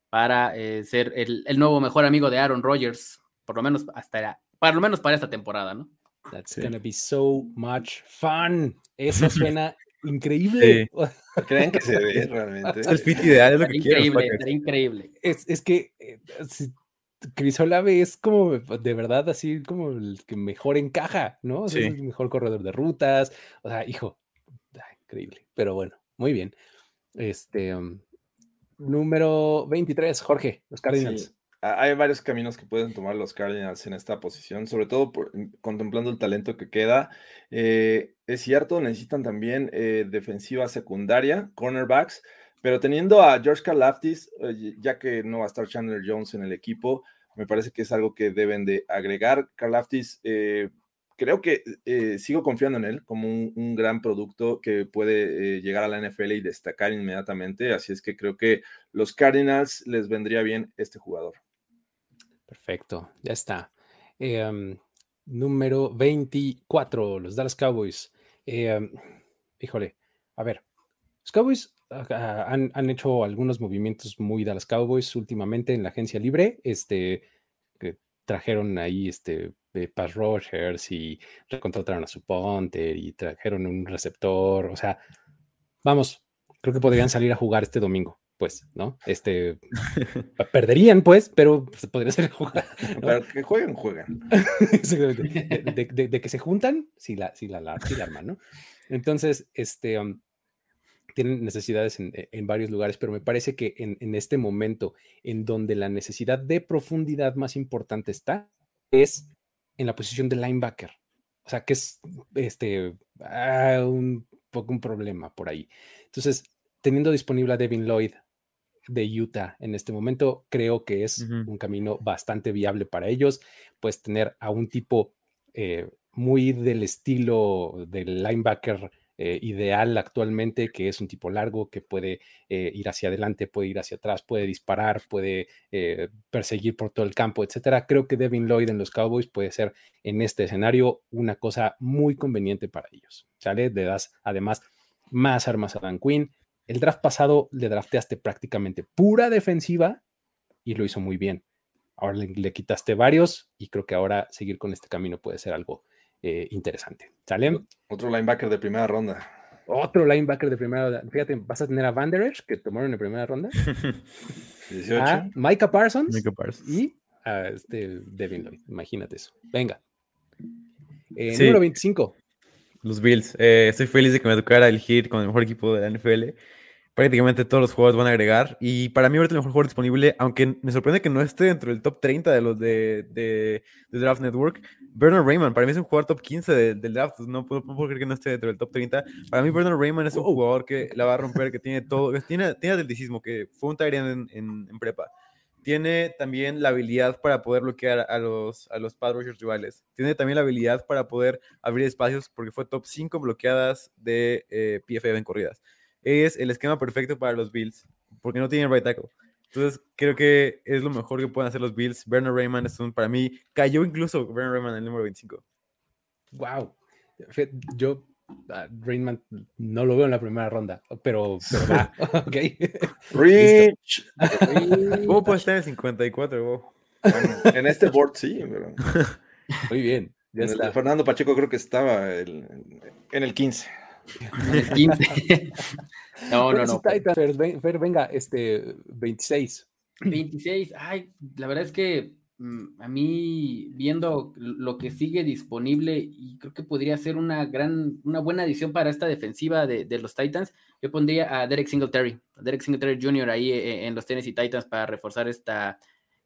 para ser el, el nuevo mejor amigo de Aaron Rodgers, por lo menos hasta por lo menos para esta temporada, ¿no? That's Sí. gonna be so much fun. Eso suena increíble. ¿Creen que se ve realmente? Es el fit ideal, es lo que Increíble, sería increíble. Es, es que eh, si- Chris Olave es como de verdad así como el que mejor encaja, ¿no? O sea, Sí. Es el mejor corredor de rutas. O sea, hijo, ah, increíble. Pero bueno, muy bien. Este um, número 23, Jorge, los Cardinals. Sí. Ha- Hay varios caminos que pueden tomar los Cardinals en esta posición, sobre todo por- contemplando el talento que queda. Eh, es cierto, necesitan también eh, defensiva secundaria, cornerbacks, pero teniendo a George Karlaftis, eh, ya que no va a estar Chandler Jones en el equipo, me parece que es algo que deben de agregar. Karlaftis eh, creo que sigo confiando en él como un, un gran producto que puede llegar a la NFL y destacar inmediatamente. Así es que creo que los Cardinals les vendría bien este jugador. Perfecto, ya está. Um, número 24, los Dallas Cowboys. Um, híjole, a ver, los Cowboys ah, ah, han, han hecho algunos movimientos muy Dallas Cowboys últimamente en la agencia libre. Este, trajeron ahí este eh, pass rushers y recontrataron a su punter y trajeron un receptor. O sea, vamos, creo que podrían salir a jugar este domingo, pues, ¿no? Este perderían, pues, pero se podría ser jugar. ¿no? Para que jueguen, juegan. Exactamente. De, de- de que se juntan, sí la, sí la, la- sí la arman, ¿no? Entonces, este, um, tienen necesidades en, e, en varios lugares, pero me parece que en, en este momento, en donde la necesidad de profundidad más importante está, es en la posición de linebacker. O sea, que es este, ah, un poco un problema por ahí. Entonces, teniendo disponible a Devin Lloyd de Utah en este momento, creo que es un camino bastante viable para ellos. Pues tener a un tipo eh, muy del estilo del linebacker eh, ideal actualmente, que es un tipo largo, que puede eh, ir hacia adelante, puede ir hacia atrás, puede disparar, puede eh, perseguir por todo el campo, etcétera. Creo que Devin Lloyd en los Cowboys puede ser en este escenario una cosa muy conveniente para ellos. ¿Sale? Le das además más armas a Dan Quinn. El draft pasado le drafteaste prácticamente pura defensiva y lo hizo muy bien. Ahora le, le quitaste varios y creo que ahora seguir con este camino puede ser algo eh, interesante. ¿Sale? Otro linebacker de primera ronda. Otro linebacker de primera ronda. Fíjate, vas a tener a Van Der Esch, que tomaron en primera ronda, 18. a Micah Parsons Micah Parsons. y a este Devin Lloyd. Imagínate eso. Venga. Eh, Sí. Número 25. Los Bills. Eh, estoy feliz de que me tocara elegir con el mejor equipo de la NFL. Prácticamente todos los jugadores van a agregar. Y para mí, ahorita el mejor jugador disponible, aunque me sorprende que no esté dentro del top 30 de los de, de- de Draft Network, Bernard Raymond. Para mí es un jugador top 15 de- del draft. No puedo, no puedo creer que no esté dentro del top 30. Para mí, Bernard Raymond es un jugador que la va a romper, que tiene todo. Tiene, tiene atleticismo, que fue un end en, en- en prepa. Tiene también la habilidad para poder bloquear a los, a los pass rushers rivales. Tiene también la habilidad para poder abrir espacios porque fue top 5 bloqueadas de eh, en corridas. Es el esquema perfecto para los Bills porque no tienen right tackle. Entonces creo que es lo mejor que pueden hacer los Bills. Bernard Raymond es un, para mí, cayó incluso Bernard Raymond en el número 25. Wow. Yo, a Raymond, no lo veo en la primera ronda, pero, pero va. ok. Rich. ¿Cómo puede estar en el 54? Bo? Bueno, en este board sí, pero Muy bien. Ya en el de está. Fernando Pacheco creo que estaba el- en el 15. En el 15. no, no, no. Titans, Fer, Fer, venga, este 26. 26. Ay, la verdad es que a mí, viendo lo que sigue disponible, y creo que podría ser una gran, una buena adición para esta defensiva de, los Titans, yo pondría a Derek Singletary, a Derek Singletary Jr. ahí eh, en los Tennessee Titans para reforzar esta,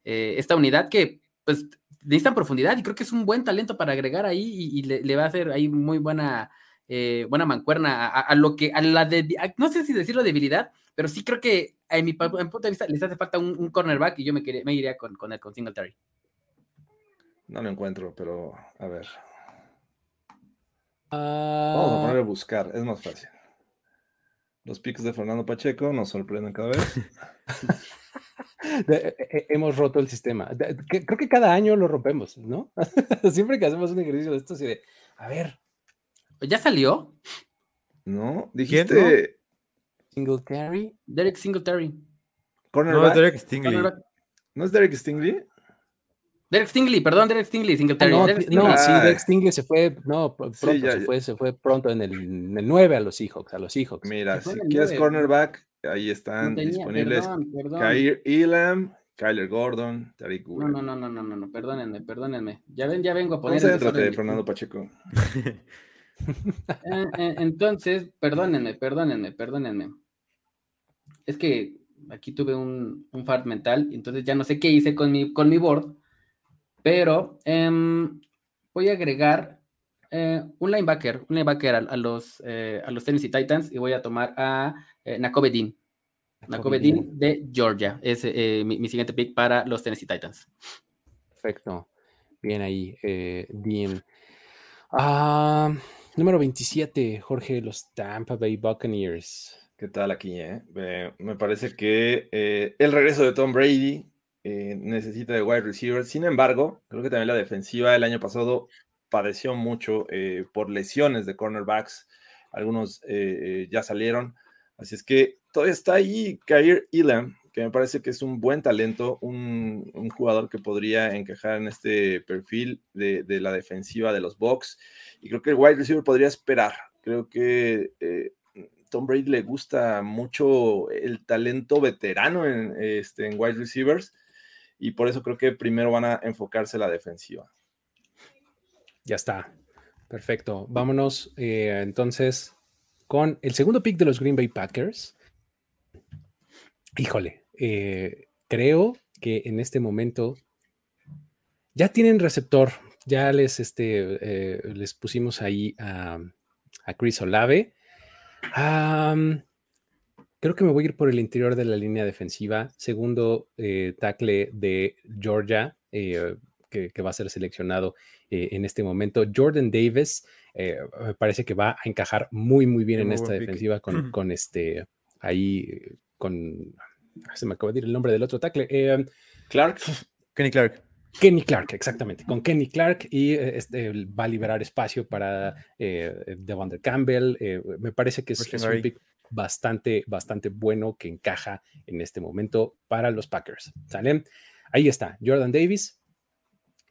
eh, esta unidad que pues necesitan profundidad y creo que es un buen talento para agregar ahí y, le, va a hacer ahí muy buena, eh, buena mancuerna a, lo que, a la de, no sé si decirlo debilidad, pero sí creo que en mi, en punto de vista les hace falta un, un cornerback y yo me, quería- me iría con, con el con Singletary. No lo encuentro, pero a ver. Vamos a Ah, poner a buscar, es más fácil. Los picks de Fernando Pacheco nos sorprenden cada vez. eh, eh, hemos roto el sistema. Creo que cada año lo rompemos, ¿no? Siempre que hacemos un ejercicio de estos y de, a ver, ¿Ya salió? ¿No? Dijiste Singletary. Derek Singletary. No, cornerback. es Derek Stingley. Cornerback. ¿No es Derek Stingley? Derek Stingley, perdón, Derek Stingley, Ah, Singletary. no, Derek Stingley. no, sí, Ah. Dex Stingley se fue, no, Sí, pronto ya, se, ya. Fue, se fue pronto en el, en el 9 a los Seahawks, a los Seahawks. Mira, Se si quieres cornerback, ahí No están tenía, disponibles. Perdón, perdón. Kair Elam, Kyler Gordon, Tariq No, Woolen. no, no, no, no, no, no, perdónenme, perdónenme. Ya ven, ya vengo a poner. Concéntrate, el desorden. Fernando Pacheco. Eh, eh, entonces, perdónenme, perdónenme, perdónenme. Es que aquí tuve un, un fart mental, entonces ya no sé qué hice con mi, con mi board, pero em, voy a agregar eh, un linebacker, un linebacker a, a los, eh, a los Tennessee Titans y voy a tomar a eh, Nakobe Dean. Nakobe Dean de Georgia. Es mi, mi siguiente pick para los Tennessee Titans. Perfecto. Bien ahí, Dean. Ah, número 27, Jorge, los Tampa Bay Buccaneers. ¿Qué tal aquí? eh? Eh, me parece que eh, el regreso de Tom Brady eh, necesita de wide receiver. Sin embargo, creo que también la defensiva el año pasado padeció mucho por lesiones de cornerbacks. Algunos ya salieron. Así es que todavía está ahí Kair Elam, que me parece que es un buen talento, un, jugador que podría encajar en este perfil de, la defensiva de los Bucks. Y creo que el wide receiver podría esperar. Creo que Tom Brady le gusta mucho el talento veterano en, este, en wide receivers y por eso creo que primero van a enfocarse la defensiva. Ya está. Perfecto. Vámonos eh, entonces con el segundo pick de los Green Bay Packers. Híjole, eh, creo que en este momento ya tienen receptor. Ya les, este, eh, les pusimos ahí a, a Chris Olave. Creo que me voy a ir por el interior de la línea defensiva. Segundo eh, tackle de Georgia, eh, que, que va a ser seleccionado eh, en este momento. Jordan Davis eh, me parece que va a encajar muy, muy bien en esta pick. defensiva con, con este, ahí, con, ah, se me acaba de ir el nombre del otro tackle. Clark, Kenny Clark. Kenny Clark, exactamente, con Kenny Clark y eh, este, va a liberar espacio para eh, Devon Campbell. eh, me parece que es, un pick bastante, bastante bueno que encaja en este momento para los Packers. ¿Sale? Ahí está, Jordan Davis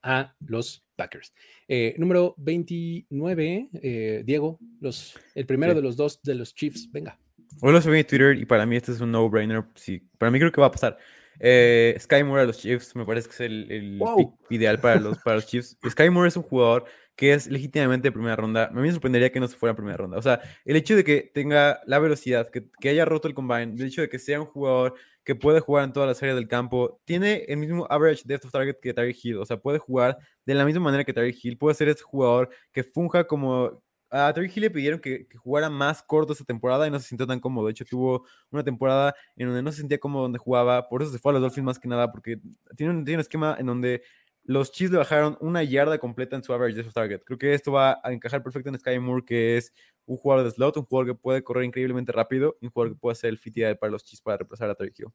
a los Packers. Eh, número 29, eh, Diego, los, el primero Sí. de los dos de los Chiefs. Venga. Hoy lo subí en Twitter y para mí este es un no-brainer. Sí, para mí creo que va a pasar. Eh, Sky Moore a los Chiefs me parece que es el, el Wow. pick ideal para los, para los Chiefs. Sky Moore es un jugador que es legítimamente de primera ronda. A mí me sorprendería que no se fuera en primera ronda. O sea, el hecho de que tenga la velocidad, que, que haya roto el combine, el hecho de que sea un jugador que puede jugar en todas las áreas del campo, tiene el mismo average depth of target que Tyreek Hill. O sea, puede jugar de la misma manera que Tyreek Hill. Puede ser ese jugador que funja como a Tyreek Hill le pidieron que, jugara más corto esta temporada y no se sintió tan cómodo. De hecho, tuvo una temporada en donde no se sentía cómodo donde jugaba. Por eso se fue a los Dolphins más que nada, porque tiene un, esquema en donde los Chiefs le bajaron una yarda completa en su average depth of target. Creo que esto va a encajar perfecto en Sky Moore, que es un jugador de slot, un jugador que puede correr increíblemente rápido y un jugador que puede ser el fit ideal para los Chiefs para reemplazar a Hill.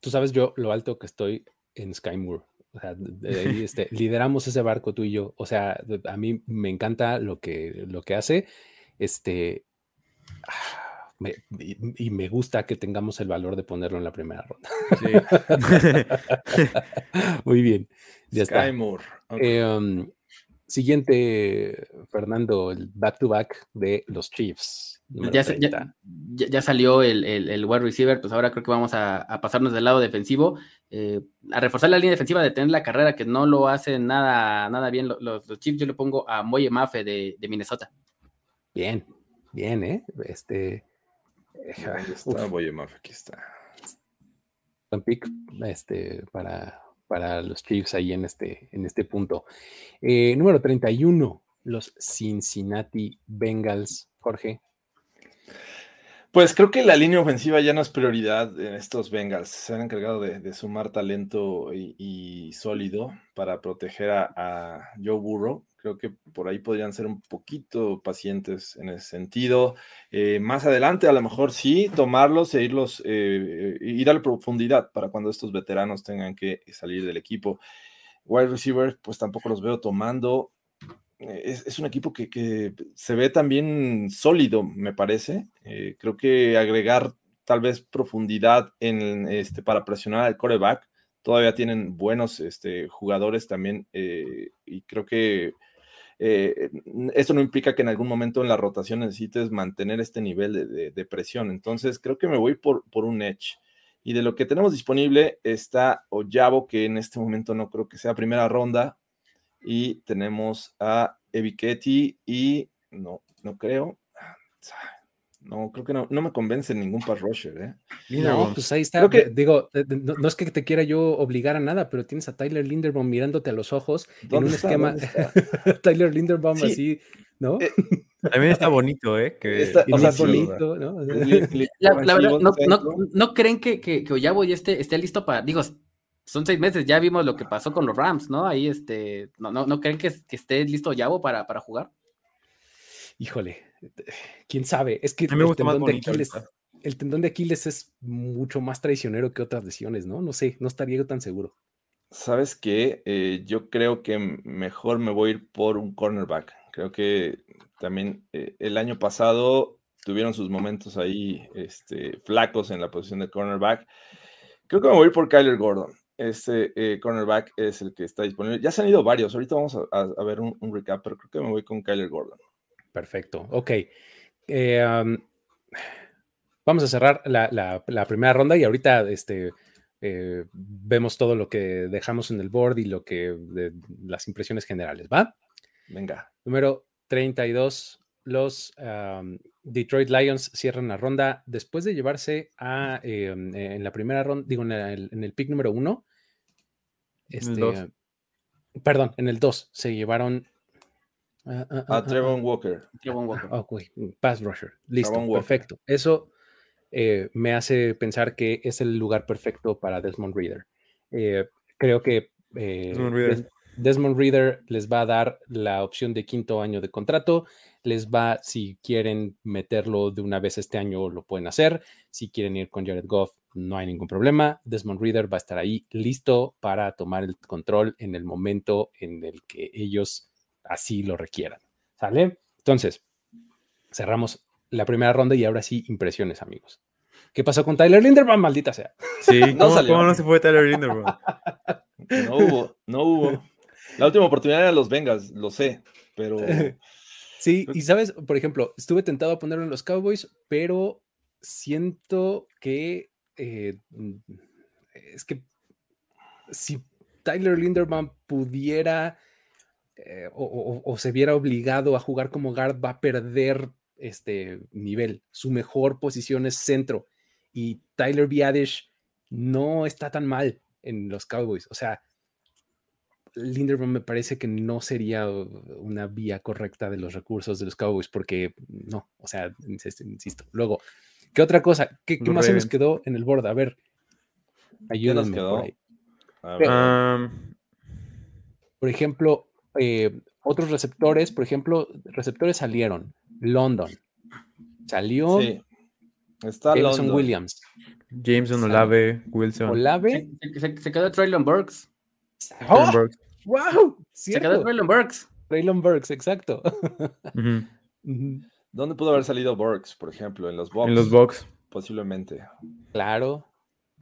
Tú sabes yo lo alto que estoy en Sky Moore. O sea, de- de ahí, este, lideramos ese barco tú y yo. O sea, a mí me encanta lo que, lo que hace. Este, ah, me- y, y me gusta que tengamos el valor de ponerlo en la primera ronda. Muy bien, ya Sky está. Moore. Eh, um, siguiente, Fernando, el back to back de los Chiefs. Número Ya, ya- 30. ya- salió el, el, el wide receiver, pues ahora creo que vamos a, a pasarnos del lado defensivo, eh, a reforzar la línea defensiva, de tener la carrera que no lo hacen nada, nada bien lo- los, los Chiefs. Yo le pongo a Moye Mafe de, de Minnesota. Bien, bien, ¿eh? Este. Está, Boyemaf, aquí está. buen pick este, para, para los Chiefs ahí en este, en este punto. Eh, número 31, los Cincinnati Bengals. Jorge. Pues creo que la línea ofensiva ya no es prioridad en estos Bengals. Se han encargado de, sumar talento y, sólido para proteger a, Joe Burrow. Creo que por ahí podrían ser un poquito pacientes en ese sentido. Eh, más adelante, a lo mejor sí, tomarlos e irlos, eh, ir a la profundidad para cuando estos veteranos tengan que salir del equipo. Wide receiver, pues tampoco los veo tomando. Es, es un equipo que, que se ve también sólido, me parece. Eh, creo que agregar tal vez profundidad en, este, para presionar al coreback. Todavía tienen buenos este, jugadores también eh, y creo que eh, eso no implica que en algún momento en la rotación necesites mantener este nivel de, de- de presión. Entonces creo que me voy por, por un edge. Y de lo que tenemos disponible está Oyabo, que en este momento no creo que sea primera ronda. Y tenemos a Eviketi y no, no creo. No, creo que no, no me convence ningún pass rusher, ¿eh? No, Linderbaum. pues ahí está. Que- Digo, no, no es que te quiera yo obligar a nada, pero tienes a Tyler Linderbaum mirándote a los ojos en un ¿Dónde está? esquema. Tyler Linderbaum Sí. así, ¿no? Eh, También está bonito, ¿eh? Que Está- o sea, bonito, ¿no? La, la verdad, no, no, no creen que, que, que Oyabo ya esté, esté listo para, digo, son seis meses, ya vimos lo que pasó con los Rams, ¿no? Ahí, este, ¿no, no, no creen que, que esté listo Yabo para, para jugar? Híjole, quién sabe. Es que el tendón, de Aquiles, el tendón de Aquiles es mucho más traicionero que otras lesiones, ¿no? No sé, no estaría yo tan seguro. ¿Sabes qué? Eh, yo creo que mejor me voy a ir por un cornerback. Creo que también eh, el año pasado tuvieron sus momentos ahí este, flacos en la posición de cornerback. Creo que me voy a ir por Kyler Gordon. Este eh, cornerback es el que está disponible. Ya se han ido varios. Ahorita vamos a, a- a ver un, un recap, pero creo que me voy con Kyler Gordon. Perfecto. Ok. Eh, um, vamos a cerrar la, la- la primera ronda y ahorita este, eh, vemos todo lo que dejamos en el board y lo que de, las impresiones generales, ¿va? Venga. Número 32. Los um, Detroit Lions cierran la ronda después de llevarse a eh, en la primera ronda, digo, en el, en el pick número uno. Este, perdón, en el 2 se llevaron ah, ah, ah, A Trevon Walker. Trevon Walker. Ah, pass rusher. Listo, Trevon Walker. perfecto. Eso eh, me hace pensar que es el lugar perfecto para Desmond Reader. Eh, creo que eh, Desmond Reader. Des- Desmond Reader les va a dar la opción de quinto año de contrato. Les va, si quieren meterlo de una vez este año, lo pueden hacer. Si quieren ir con Jared Goff, no hay ningún problema. Desmond Reader va a estar ahí listo para tomar el control en el momento en el que ellos así lo requieran. ¿Sale? Entonces, cerramos la primera ronda y ahora sí, impresiones, amigos. ¿Qué pasó con Tyler Linderbaum? Maldita sea. Sí, No ¿cómo, salió. cómo no se fue Tyler Linderbaum? No hubo, no hubo. La última oportunidad era los Bengals, lo sé, pero Sí, y sabes, por ejemplo, estuve tentado a ponerlo en los Cowboys, pero siento que eh, mm, es que si Tyler Linderbaum pudiera eh, o, o- se viera obligado a jugar como guard, va a perder este nivel. Su mejor posición es centro y Tyler Biadish no está tan mal en los Cowboys. O sea, Linderbaum me parece que no sería una vía correcta de los recursos de los Cowboys porque no, o sea, insisto. Luego, ¿qué otra cosa? ¿Qué, más se nos quedó en el board? A ver, ¿qué nos ayúdenme quedó? por ahí. A ver, Por ejemplo, eh, otros receptores, por ejemplo, receptores salieron. London. Salió sí. Está Jameson London. Williams. Jameson, Olave, Wilson. Olave. Se, se- se quedó Traylon Burks. ¡Oh! Burks. ¡Wow! Se quedó. Traylon Burks. Traylon Burks, exacto. Ujú. ¿Dónde pudo haber salido Burks, por ejemplo? En los Bucks. En los Bucks, Posiblemente. Claro.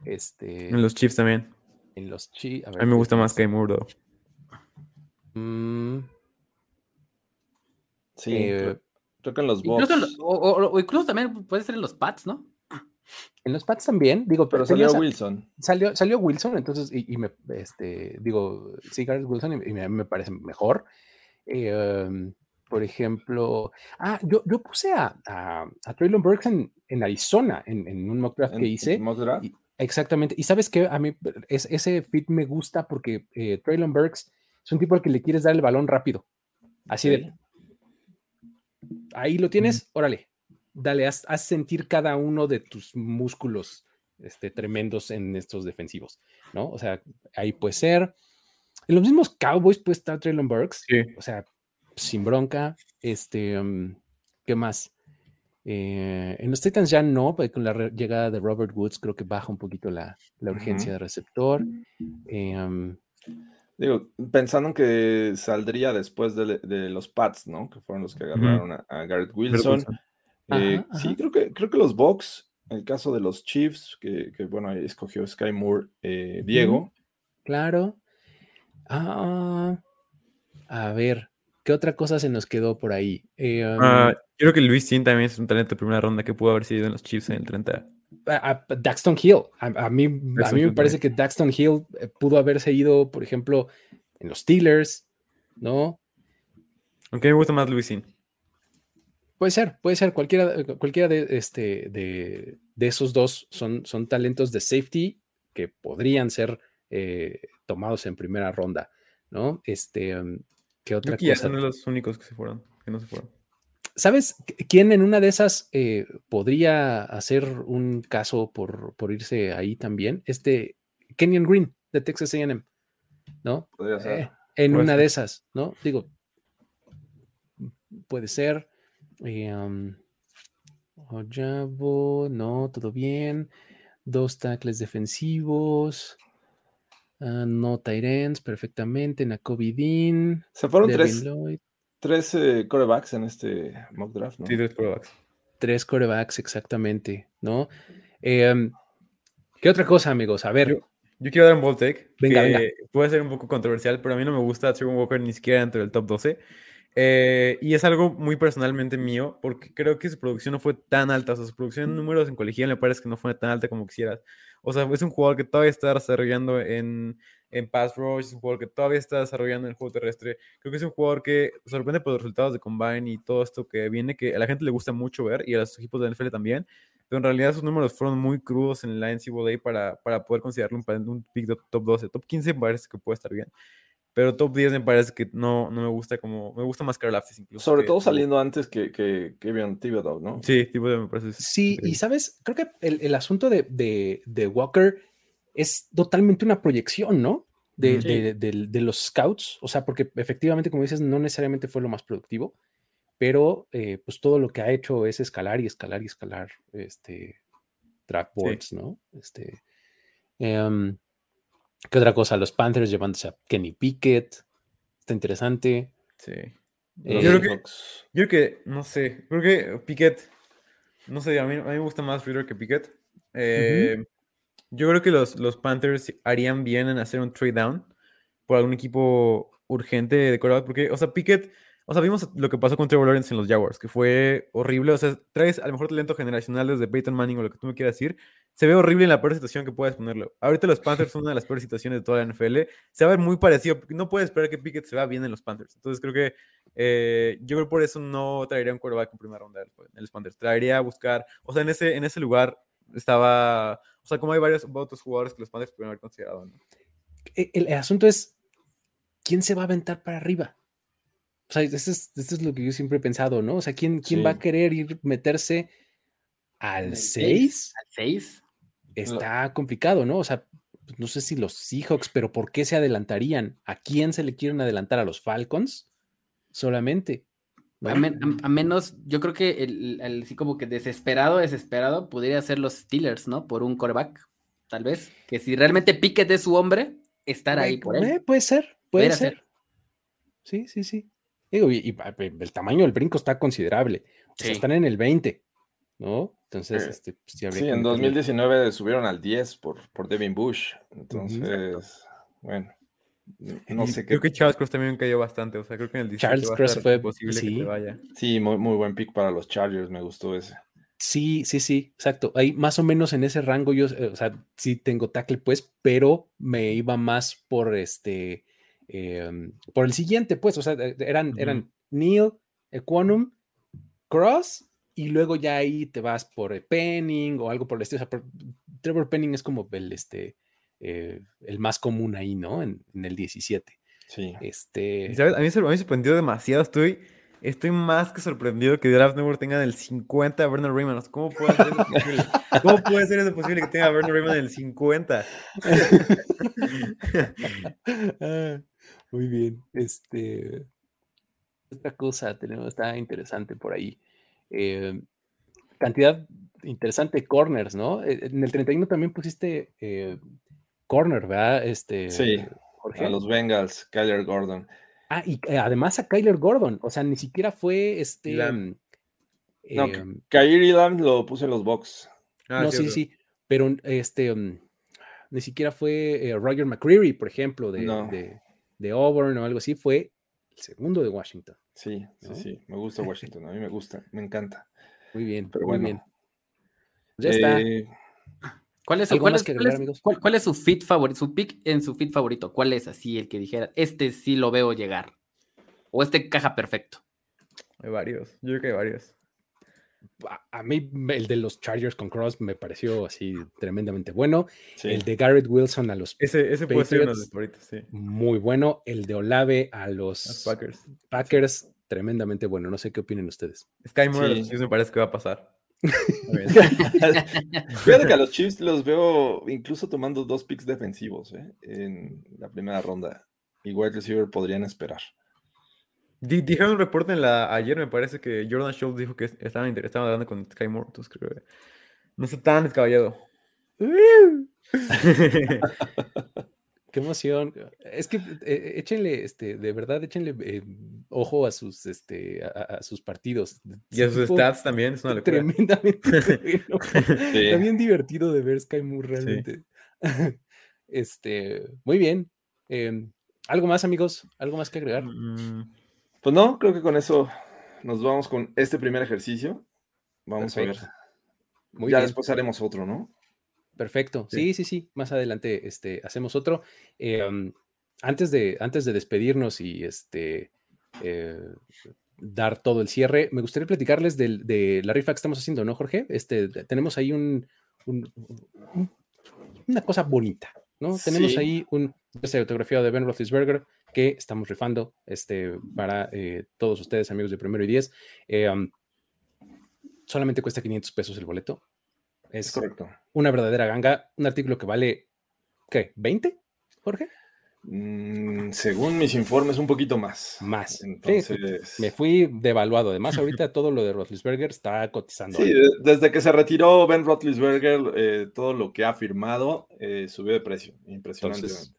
Este, en los Chiefs también. en los chi. A mí me gusta más Moore, though. Mm, Sí, Eh, creo, que en los Incluso, Bucks. lo- o, o- o incluso también puede ser en los Pats, ¿no? en los Pats también, digo, Pero salió a- Wilson. salió, salió Wilson, entonces, y, y me, este, digo, sí, Garrett Wilson, y, y me, me parece mejor. Eh, um, por ejemplo, ah, yo, yo puse a, a, a Traylon Burks en, en Arizona, en, en un mock draft que hice. mock draft. y- exactamente, y sabes que a mí es, ese fit me gusta porque eh, Traylon Burks es un tipo al que le quieres dar el balón rápido. Así de, ahí lo tienes, órale, dale, haz, haz sentir cada uno de tus músculos este, tremendos en estos defensivos, ¿no? O sea, ahí puede ser. En los mismos Cowboys puede estar Traylon Burks, Sí. o sea, sin bronca. Este, um, ¿qué más? Eh, en los Titans ya no, porque con la llegada de Robert Woods creo que baja un poquito la, la urgencia de receptor. Eh, um, Digo, pensando en que saldría después de, de los Pats, ¿no? Que fueron los que agarraron a, a Garrett Wilson. Eh, Ajá, sí, ajá. creo que, creo que los Bucks, en el caso de los Chiefs, que, que, bueno, ahí escogió Sky Moore, eh, Diego. Claro. Ah, a ver, ¿qué otra cosa se nos quedó por ahí? Eh, um, yo creo que Luis Sin también es un talento de primera ronda que pudo haber sido en los Chiefs en el 30. a- a- Daxton Hill. A, a mí, a mí me parece que Daxton Hill eh, pudo haberse ido, por ejemplo, en los Steelers, ¿no? Aunque me gusta más Luis Sin. Puede ser, puede ser. Cualquiera, cualquiera de, este, de, de esos dos son, son talentos de safety que podrían ser eh, tomados en primera ronda, ¿no? Este, um, ¿qué otra Creo que ya son los únicos que se fueron, que no se fueron. ¿Sabes qu- quién en una de esas eh, podría hacer un caso por, por irse ahí también? Este Kenyon Green de Texas AM, ¿no? Podría ser. Eh, en Puede una ser. de esas, ¿no? Digo, puede ser. eh, um, Ojabo, no, todo bien. Dos tackles defensivos. Ah, no Tyrants, perfectamente. Nakobe Dean. Se fueron Devin tres, Lloyd. tres eh, corebacks en este mock draft, ¿no? Sí, tres quarterbacks. Tres corebacks, exactamente, ¿no? Em, ¿Qué otra cosa, amigos? A ver, Yo quiero dar un bold take. Venga, que venga. Puede ser un poco controversial, pero a mí no me gusta Trevor Walker ni siquiera dentro del top 12. Eh, y es algo muy personalmente mío, porque creo que su producción no fue tan alta. O sea, su producción en números en colegial me parece que no fue tan alta como quisieras. O sea, es un jugador que todavía está desarrollando en, en pass rush, es un jugador que todavía está desarrollando en el juego terrestre. Creo que es un jugador que sorprende por los resultados de Combine y todo esto que viene, que a la gente le gusta mucho ver y a los equipos de NFL también. Pero en realidad sus números fueron muy crudos en la NCAA para, para poder considerarlo un, un pick de top 12. Top 15 me parece que puede estar bien. Pero top 10 me parece que no, no me gusta como... Me gusta más Carl Aftis incluso. Sobre que- todo saliendo antes que, que Kevin Thibodeau, ¿no? Sí, tipo de me parece... Sí, y sabes, creo que el, el asunto de, de- de Walker es totalmente una proyección, ¿no? De, de- de- de los scouts, o sea, porque efectivamente, como dices, no necesariamente fue lo más productivo, pero eh, pues todo lo que ha hecho es escalar y escalar y escalar este draft Sí. boards, ¿no? Este, em, ¿Qué otra cosa? Los Panthers llevándose a Kenny Pickett, está interesante. Sí. Eh, Yo creo que-. Yo creo que, no sé, creo que Piquet, no sé, a mí, a mí me gusta más Reader que Piquet. Eh, Yo creo que los, los Panthers harían bien en hacer un trade down por algún equipo urgente de quarterback, porque, o sea, Piquet, o sea, vimos lo que pasó con Trevor Lawrence en los Jaguars, que fue horrible, o sea, traes al mejor talento generacional desde Peyton Manning o lo que tú me quieras decir, se ve horrible en la peor situación que puedes ponerlo. Ahorita los Panthers son una de las peores situaciones de toda la NFL, se va a ver muy parecido, no puedes esperar que Piquet se vea bien en los Panthers, entonces creo que eh, yo creo por eso no traería un quarterback en primera ronda de los Panthers. Traería a buscar, o sea, en ese, en ese lugar estaba, o sea, como hay varios otros jugadores que los Panthers pudieron haber considerado. ¿no? e- el, el asunto es, ¿quién se va a aventar para arriba? O sea, esto es, esto es lo que yo siempre he pensado, ¿no? O sea, ¿quién, quién va a querer ir meterse al el 6? Al 6. Está complicado, ¿no? O sea, pues, no sé si los Seahawks, pero ¿por qué se adelantarían? ¿A quién se le quieren adelantar? ¿A los Falcons? Solamente. ¿no? A, men- a- a menos, yo creo que el, el- así como que desesperado, desesperado, podría ser los Steelers, ¿no? Por un coreback, tal vez. Que si realmente Pickett es su hombre, estar ahí por él. Eh, puede ser, puede Pudiera ser. ser. Sí, sí, sí. Digo, y, pe- el tamaño del brinco está considerable. O sea, Sí. están en el 20, ¿no? Entonces, Eh, este, pues, sí habría Sí, que en meterle- 2019 subieron al 10 por, por Devin Bush. Entonces, bueno, no sé qué. Creo que Charles Cross también cayó bastante, o sea, creo que en el 17 Charles Cross fue- imposible que sí. te vaya. Sí, muy, muy buen pick para los Chargers, me gustó ese. Sí, sí, sí, exacto. Ahí más o menos en ese rango yo, eh, o sea, sí tengo tackle, pues, pero me iba más por este, em, por el siguiente, pues, o sea, eran, Neil, Equanum, Cross, y luego ya ahí te vas por eh, Penning o algo por el estilo. O sea, por- Trevor Penning es como el, este, eh, el más común ahí, ¿no? En, en el 17. Sí. Este. A mí se- a mí me sorprendió demasiado, estoy, estoy más que sorprendido que Draft Network tenga en el 50 a Bernard Raymond. ¿Cómo puede ser eso posible? ¿Cómo puede ser eso posible que tenga a Bernard Raymond en el 50? Ah, muy bien. Este. Otra cosa tenemos, está interesante por ahí. Eh, cantidad interesante de corners, ¿no? Eh, En el 31 también pusiste eh, corner, ¿verdad? Este, Sí, Jorge. A los Bengals, Kyler Gordon. Ah, y eh, además a Kyler Gordon. O sea, ni siquiera fue este. Lamb. mm, No, em, Kyrie Lamb lo puse en los Bucks. Ah, no, sí, cierto. sí. Pero este. mm, ni siquiera fue eh, Roger McCreary, por ejemplo, de, No. de, de Auburn o algo así. Fue el segundo de Washington. Sí, sí, ¿No? sí. Me gusta Washington. A mí me gusta, me encanta. Muy bien, Pero muy bueno. bien. Ya está. ¿Cuál es, su, ¿Algo cuál más es- que cuál agregar, es- amigos? cuál- cuál es su fit favorito? Su pick en su fit favorito. ¿Cuál es así el que dijera, este sí lo veo llegar? O este caja perfecto. Hay varios, yo creo que hay varios. a, a mí el de los Chargers con Cross me pareció así tremendamente bueno. sí. El de Garrett Wilson a los Ese, ese puede ser uno de Patriots. los favoritos, sí. muy bueno. El de Olave a Los los Packers. Packers tremendamente bueno. No sé qué opinen ustedes. Sky Moore, Sí. me parece que va a pasar. Fíjate que a los Chiefs los veo incluso tomando dos picks defensivos ¿eh? en la primera ronda. Y wide receiver podrían esperar. Di- Dijeron un reporte en la, ayer, me parece que Jordan Schultz dijo que estaban hablando con Sky Moore, entonces creo que no está tan descabellado. Qué emoción. Es que eh, échenle, este, de verdad, échenle eh, ojo a sus, este, a, sus partidos. y a sus stats también, es una locura. Tremendamente bueno. Sí. Bien divertido de ver Sky Moore realmente. Este, muy bien. Em, ¿Algo más, amigos? ¿Algo más que agregar? Mm, Pues no, creo que con eso nos vamos con este primer ejercicio. Vamos a ver. Muy ya bien. después haremos otro, ¿no? Perfecto. Sí. Sí, sí, sí. Más adelante este, hacemos otro. Eh, um, antes, de, antes de despedirnos y este, eh, dar todo el cierre, me gustaría platicarles de la rifa que estamos haciendo, ¿no, Jorge? Este, te- tenemos ahí un, un- un- una cosa bonita, ¿no? Tenemos ahí un jersey autografiado de Ben Roethlisberger que estamos rifando este, para eh, todos ustedes, amigos de Primero y Diez. Um, solamente cuesta 500 pesos el boleto. Es correcto. una verdadera ganga, un artículo que vale, ¿qué? ¿20, Jorge? Mm, según mis informes, un poquito más. Más. Sí, Entonces. Me fui devaluado. Además, ahorita todo lo de Roethlisberger está cotizando. Sí, de- desde que se retiró Ben Roethlisberger, eh, todo lo que ha firmado eh, subió de precio. Impresionante. Entonces,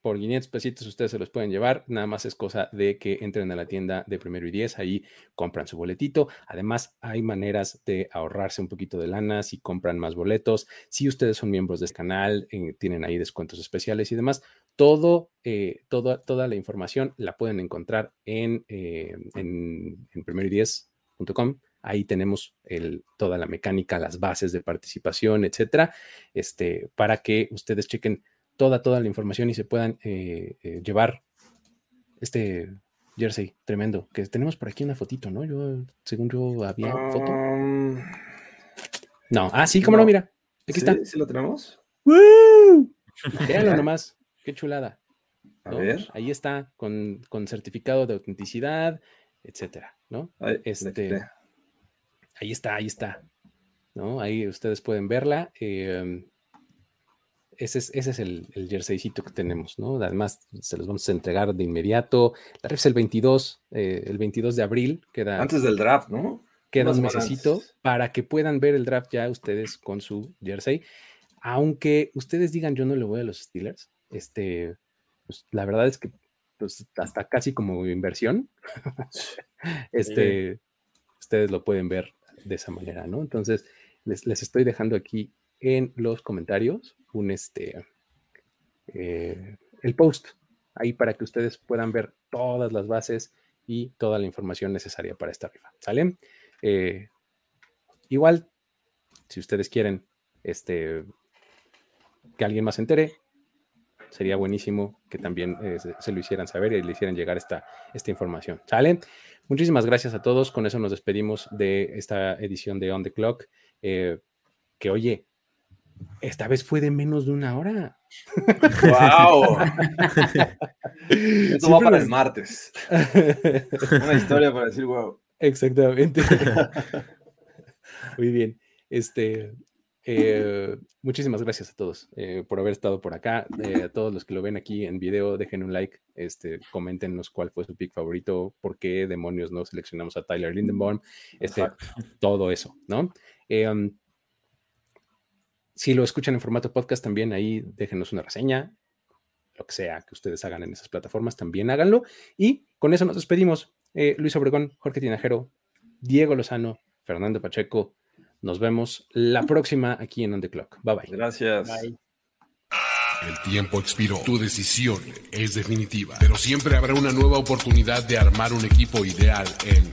por 500 pesitos ustedes se los pueden llevar. Nada más es cosa de que entren a la tienda de Primero y Diez. Ahí compran su boletito. Además, hay maneras de ahorrarse un poquito de lana si compran más boletos. Si ustedes son miembros de este canal, eh, tienen ahí descuentos especiales y demás. Todo, eh, toda, toda la información la pueden encontrar en, eh, en, en primero y diez.com. Ahí tenemos el, toda la mecánica, las bases de participación, etcétera, este, para que ustedes chequen toda, toda la información y se puedan eh, eh, llevar este jersey tremendo. Que tenemos por aquí una fotito, ¿no? Yo, según yo, había foto. No, ah, sí, cómo no, no. mira. Aquí ¿sí? está. ¿Sí lo tenemos? ¡Woo! Véanlo nomás. Qué chulada. A ver. Ahí está, con, con certificado de autenticidad, etcétera, ¿no? Ahí, Este. Ahí está, ahí está. ¿no? Ahí ustedes pueden verla. eh, ese es, ese es el, el jerseycito que tenemos, ¿no? Además, se los vamos a entregar de inmediato. La ref es el 22, eh, el 22 de abril, queda, Antes del draft, ¿no? queda un mesecito para que puedan ver el draft ya ustedes con su jersey. Aunque ustedes digan yo no le voy a los Steelers, este, pues, la verdad es que pues, hasta casi como inversión, este, ustedes lo pueden ver de esa manera, ¿no? Entonces, les, les estoy dejando aquí en los comentarios un este, eh, el post ahí para que ustedes puedan ver todas las bases y toda la información necesaria para esta rifa, ¿sale? Eh, igual, si ustedes quieren este, que alguien más se entere, sería buenísimo que también eh, se, lo hicieran saber y le hicieran llegar esta, esta información. ¿Sale? Muchísimas gracias a todos. Con eso nos despedimos de esta edición de On the Clock. que oye, esta vez fue de menos de una hora. ¡Wow! Esto va Siempre para nos- el martes. Una historia para decir, wow. Exactamente. Muy bien. Este, eh, muchísimas gracias a todos eh, por haber estado por acá. Eh, a todos los que lo ven aquí en video, dejen un like, este, coméntenos cuál fue su pick favorito, por qué demonios no seleccionamos a Tyler Lindenbaum, este, todo eso, ¿no? Um, si lo escuchan en formato podcast, también ahí déjenos una reseña, lo que sea que ustedes hagan en esas plataformas, también háganlo. Y con eso nos despedimos. Eh, Luis Obregón, Jorge Tinajero, Diego Lozano, Fernando Pacheco. Nos vemos la próxima aquí en On The Clock. Bye bye. Gracias. El tiempo expiró. Tu decisión es definitiva. Pero siempre habrá una nueva oportunidad de armar un equipo ideal en